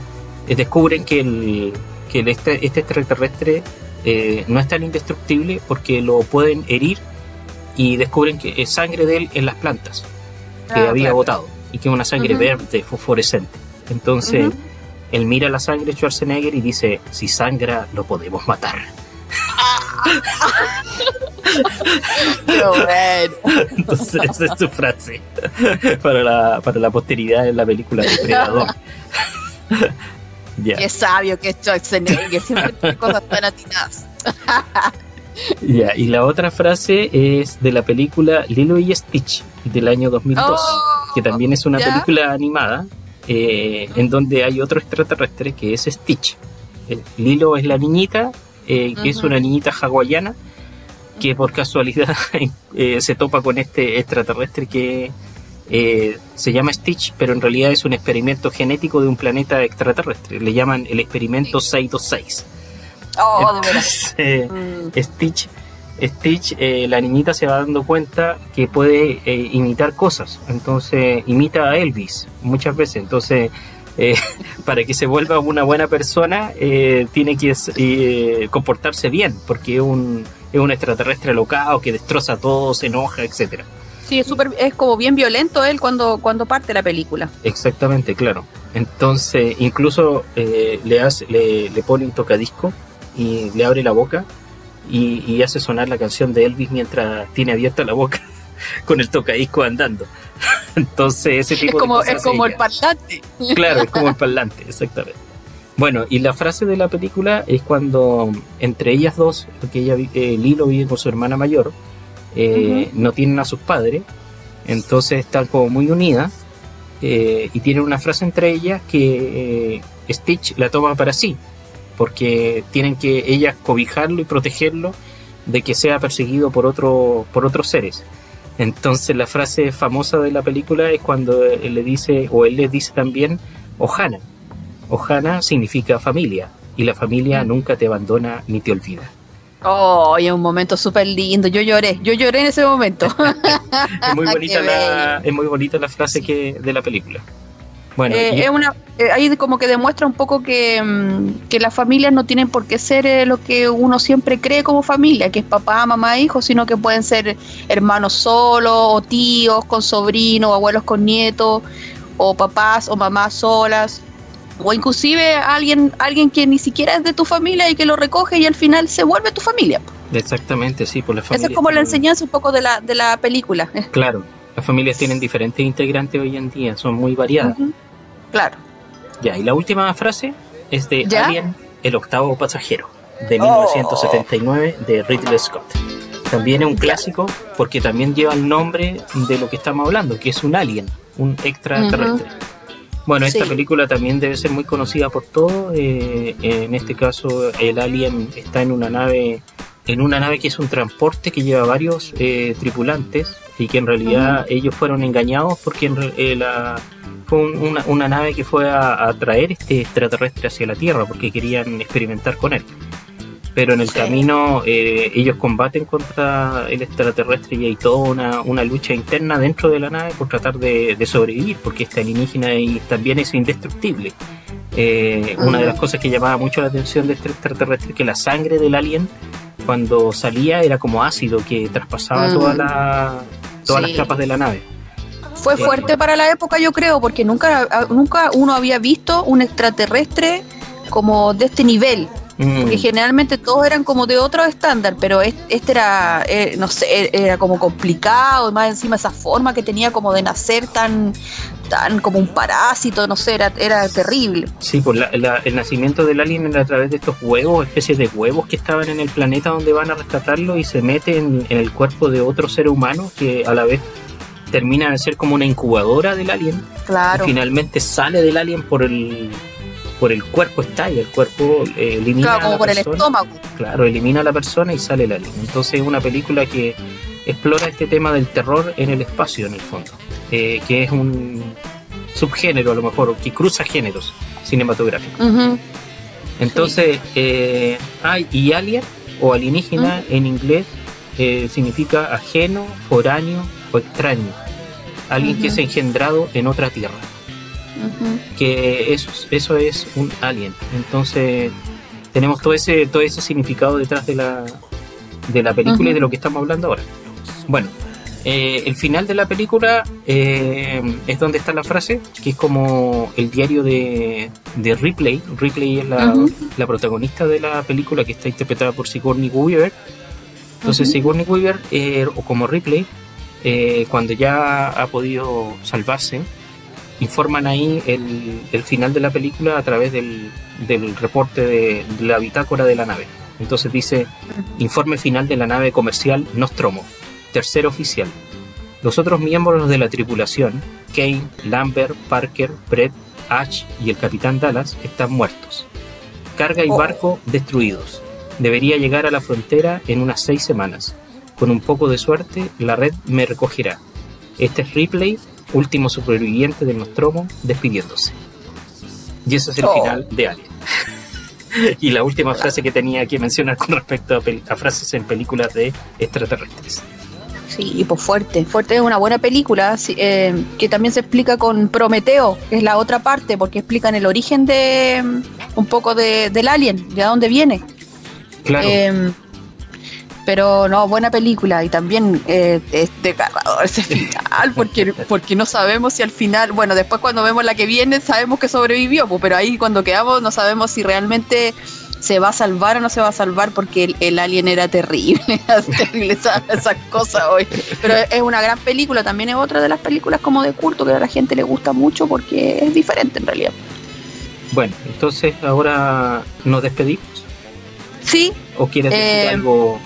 Speaker 1: descubren que el, que este, este extraterrestre eh, no es tan indestructible porque lo pueden herir y descubren que es sangre de él en las plantas que ah, había botado y que es una sangre verde fosforescente. Entonces él mira la sangre de Schwarzenegger y dice, si sangra lo podemos matar. Entonces esa es su frase para la, para la posteridad en la película Depredador.
Speaker 2: Qué sabio que es Schwarzenegger, siempre tiene cosas tan atinadas.
Speaker 1: y la otra frase es de la película Lilo y Stitch del año 2002, que también es una película animada eh, en donde hay otro extraterrestre que es Stitch. Lilo es la niñita, eh, que es una niñita hawaiana, que por casualidad eh, se topa con este extraterrestre que se llama Stitch, pero en realidad es un experimento genético de un planeta extraterrestre. Le llaman el experimento 626. Oh, de mm. Stitch Stitch, eh, la niñita se va dando cuenta que puede eh, imitar cosas. Entonces, imita a Elvis muchas veces. Entonces, eh, para que se vuelva una buena persona, tiene que comportarse bien, porque es un, es un extraterrestre locado que destroza todo, se enoja, etcétera.
Speaker 2: Sí, es, super, es como bien violento él cuando, cuando parte la película.
Speaker 1: Exactamente, claro. Entonces, incluso le, hace, le, le pone un tocadisco y le abre la boca y, hace sonar la canción de Elvis mientras tiene abierta la boca con el tocadisco andando. Entonces, ese tipo
Speaker 2: es como, Es como el parlante.
Speaker 1: Claro, es como el parlante, exactamente. Bueno, y la frase de la película es cuando entre ellas dos, porque ella, eh, Lilo vive con su hermana mayor, eh, no tienen a sus padres, entonces están como muy unidas eh, y tienen una frase entre ellas que Stitch la toma para sí, porque tienen que ellas cobijarlo y protegerlo de que sea perseguido por, otro, por otros seres. Entonces la frase famosa de la película es cuando él le dice, o él les dice también, Ohana. Ohana significa familia, y la familia mm. nunca te abandona ni te olvida.
Speaker 2: Oh, y un momento súper lindo. Yo lloré, yo lloré en ese momento.
Speaker 1: es, muy bonita la, es muy bonita la frase que, de la película.
Speaker 2: Bueno, eh, es una, eh, ahí como que demuestra un poco que, mm, que las familias no tienen por qué ser eh, lo que uno siempre cree como familia, que es papá, mamá, hijos, sino que pueden ser hermanos solos, o tíos con sobrinos, abuelos con nietos, o papás o mamás solas, o inclusive alguien, alguien que ni siquiera es de tu familia y que lo recoge y al final se vuelve tu familia.
Speaker 1: Exactamente, sí, por la familia.
Speaker 2: Esa es como la enseñanza un poco de la, de la película.
Speaker 1: Claro, las familias tienen diferentes integrantes hoy en día, son muy variadas.
Speaker 2: Claro.
Speaker 1: Ya, y la última frase es de Alien, el octavo pasajero, de 1979, de Ridley Scott. También es un clásico porque también lleva el nombre de lo que estamos hablando, que es un alien, un extraterrestre. Bueno, esta película también debe ser muy conocida por todos. Eh, en este caso, el alien está en una nave, en una nave que es un transporte que lleva varios eh, tripulantes y que en realidad ellos fueron engañados porque en, eh, la una, nave que fue a, traer este extraterrestre hacia la Tierra porque querían experimentar con él. Pero en el camino eh, ellos combaten contra el extraterrestre y hay toda una, lucha interna dentro de la nave por tratar de, sobrevivir, porque este alienígena y también es indestructible. Eh, una de las cosas que llamaba mucho la atención de este extraterrestre es que la sangre del alien cuando salía era como ácido que traspasaba toda la, todas las capas de la nave.
Speaker 2: Fue fuerte para la época, yo creo, porque nunca, nunca uno había visto un extraterrestre como de este nivel. Mm. Porque generalmente todos eran como de otro estándar, pero este era, eh, no sé, era como complicado, más encima esa forma que tenía como de nacer tan, tan como un parásito, no sé, era, era terrible.
Speaker 1: Sí, pues el nacimiento del alien era a través de estos huevos, especies de huevos que estaban en el planeta donde van a rescatarlo y se meten en el cuerpo de otro ser humano que a la vez termina de ser como una incubadora del alien.
Speaker 2: Claro.
Speaker 1: Y finalmente sale del alien por el por el cuerpo está y el cuerpo eh, elimina
Speaker 2: claro, como por el estómago.
Speaker 1: Claro, elimina a la persona y sale el alien. Entonces es una película que explora este tema del terror en el espacio en el fondo, eh, que es un subgénero a lo mejor, que cruza géneros cinematográficos. Entonces, eh, hay y alien o alienígena en inglés significa ajeno, foráneo o extraño alguien que es engendrado en otra tierra. Que eso, eso es un alien. Entonces tenemos todo ese, todo ese significado detrás de la, de la película y de lo que estamos hablando ahora. Bueno, eh, el final de la película eh, es donde está la frase, que es como el diario de, de Ripley. Ripley es la, la, protagonista de la película que está interpretada por Sigourney Weaver. Entonces Sigourney Weaver, eh, o como Ripley, cuando ya ha podido salvarse, informan ahí el, final de la película a través del, reporte de, la bitácora de la nave. Entonces dice, informe final de la nave comercial Nostromo, tercer oficial. Los otros miembros de la tripulación, Kane, Lambert, Parker, Brett, Ash y el capitán Dallas, están muertos. Carga y oh. barco destruidos. Debería llegar a la frontera en unas seis semanas. Con un poco de suerte, la red me recogerá. Este es Ripley, último superviviente del Nostromo, despidiéndose. Y ese es el oh. final de Alien. y la última frase que tenía que mencionar con respecto a, frases en películas de extraterrestres.
Speaker 2: Sí, pues fuerte, fuerte es una buena película eh, que también se explica con Prometeo, que es la otra parte, porque explican el origen de mm, un poco de, del alien, de dónde viene.
Speaker 1: Claro.
Speaker 2: Em, pero no, buena película y también eh, es desgarrador ese final, porque, porque no sabemos si al final, bueno, después cuando vemos la que viene sabemos que sobrevivió, pues, pero ahí cuando quedamos no sabemos si realmente se va a salvar o no se va a salvar porque el, alien era terrible, terrible esas esa cosas hoy. Pero es una gran película, también es otra de las películas como de culto que a la gente le gusta mucho porque es diferente en realidad.
Speaker 1: Bueno, entonces ahora nos despedimos.
Speaker 2: Sí.
Speaker 1: ¿O quieres decir eh, algo?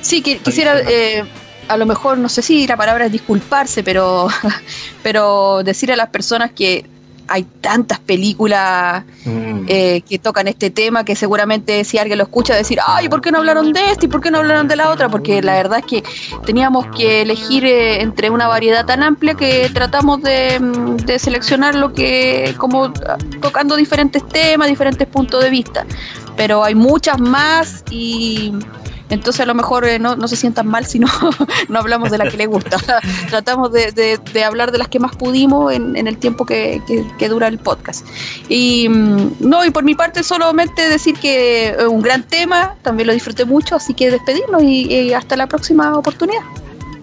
Speaker 2: Sí, quisiera, eh, a lo mejor, no sé si la palabra es disculparse, pero, pero decir a las personas que hay tantas películas mm. eh, que tocan este tema que seguramente si alguien lo escucha decir, ay, ¿por qué no hablaron de este y por qué no hablaron de la otra? Porque la verdad es que teníamos que elegir eh, entre una variedad tan amplia que tratamos de, mm, de, seleccionar lo que, como tocando diferentes temas, diferentes puntos de vista. Pero hay muchas más y entonces a lo mejor eh, no, no, se sientan mal si no, no hablamos de la que les gusta. Tratamos de, de, hablar de las que más pudimos en, en el tiempo que, que, dura el podcast. Y mm, no, y por mi parte solamente decir que es un gran tema, también lo disfruté mucho, así que despedirnos y, hasta la próxima oportunidad.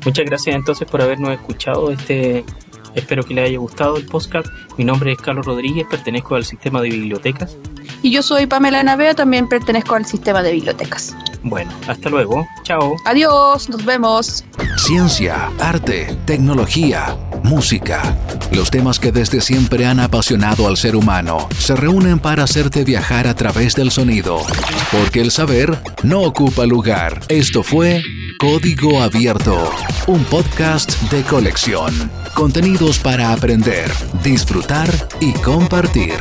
Speaker 1: Muchas gracias entonces por habernos escuchado este Espero que les haya gustado el podcast. Mi nombre es Carlos Rodríguez, pertenezco al sistema de bibliotecas.
Speaker 2: Y yo soy Pamela Navea, también pertenezco al sistema de bibliotecas.
Speaker 1: Bueno, hasta luego. Chao.
Speaker 2: Adiós, nos vemos.
Speaker 3: Ciencia, arte, tecnología, música. Los temas que desde siempre han apasionado al ser humano se reúnen para hacerte viajar a través del sonido. Porque el saber no ocupa lugar. Esto fue Código Abierto, un podcast de colección. Contenidos para aprender, disfrutar y compartir.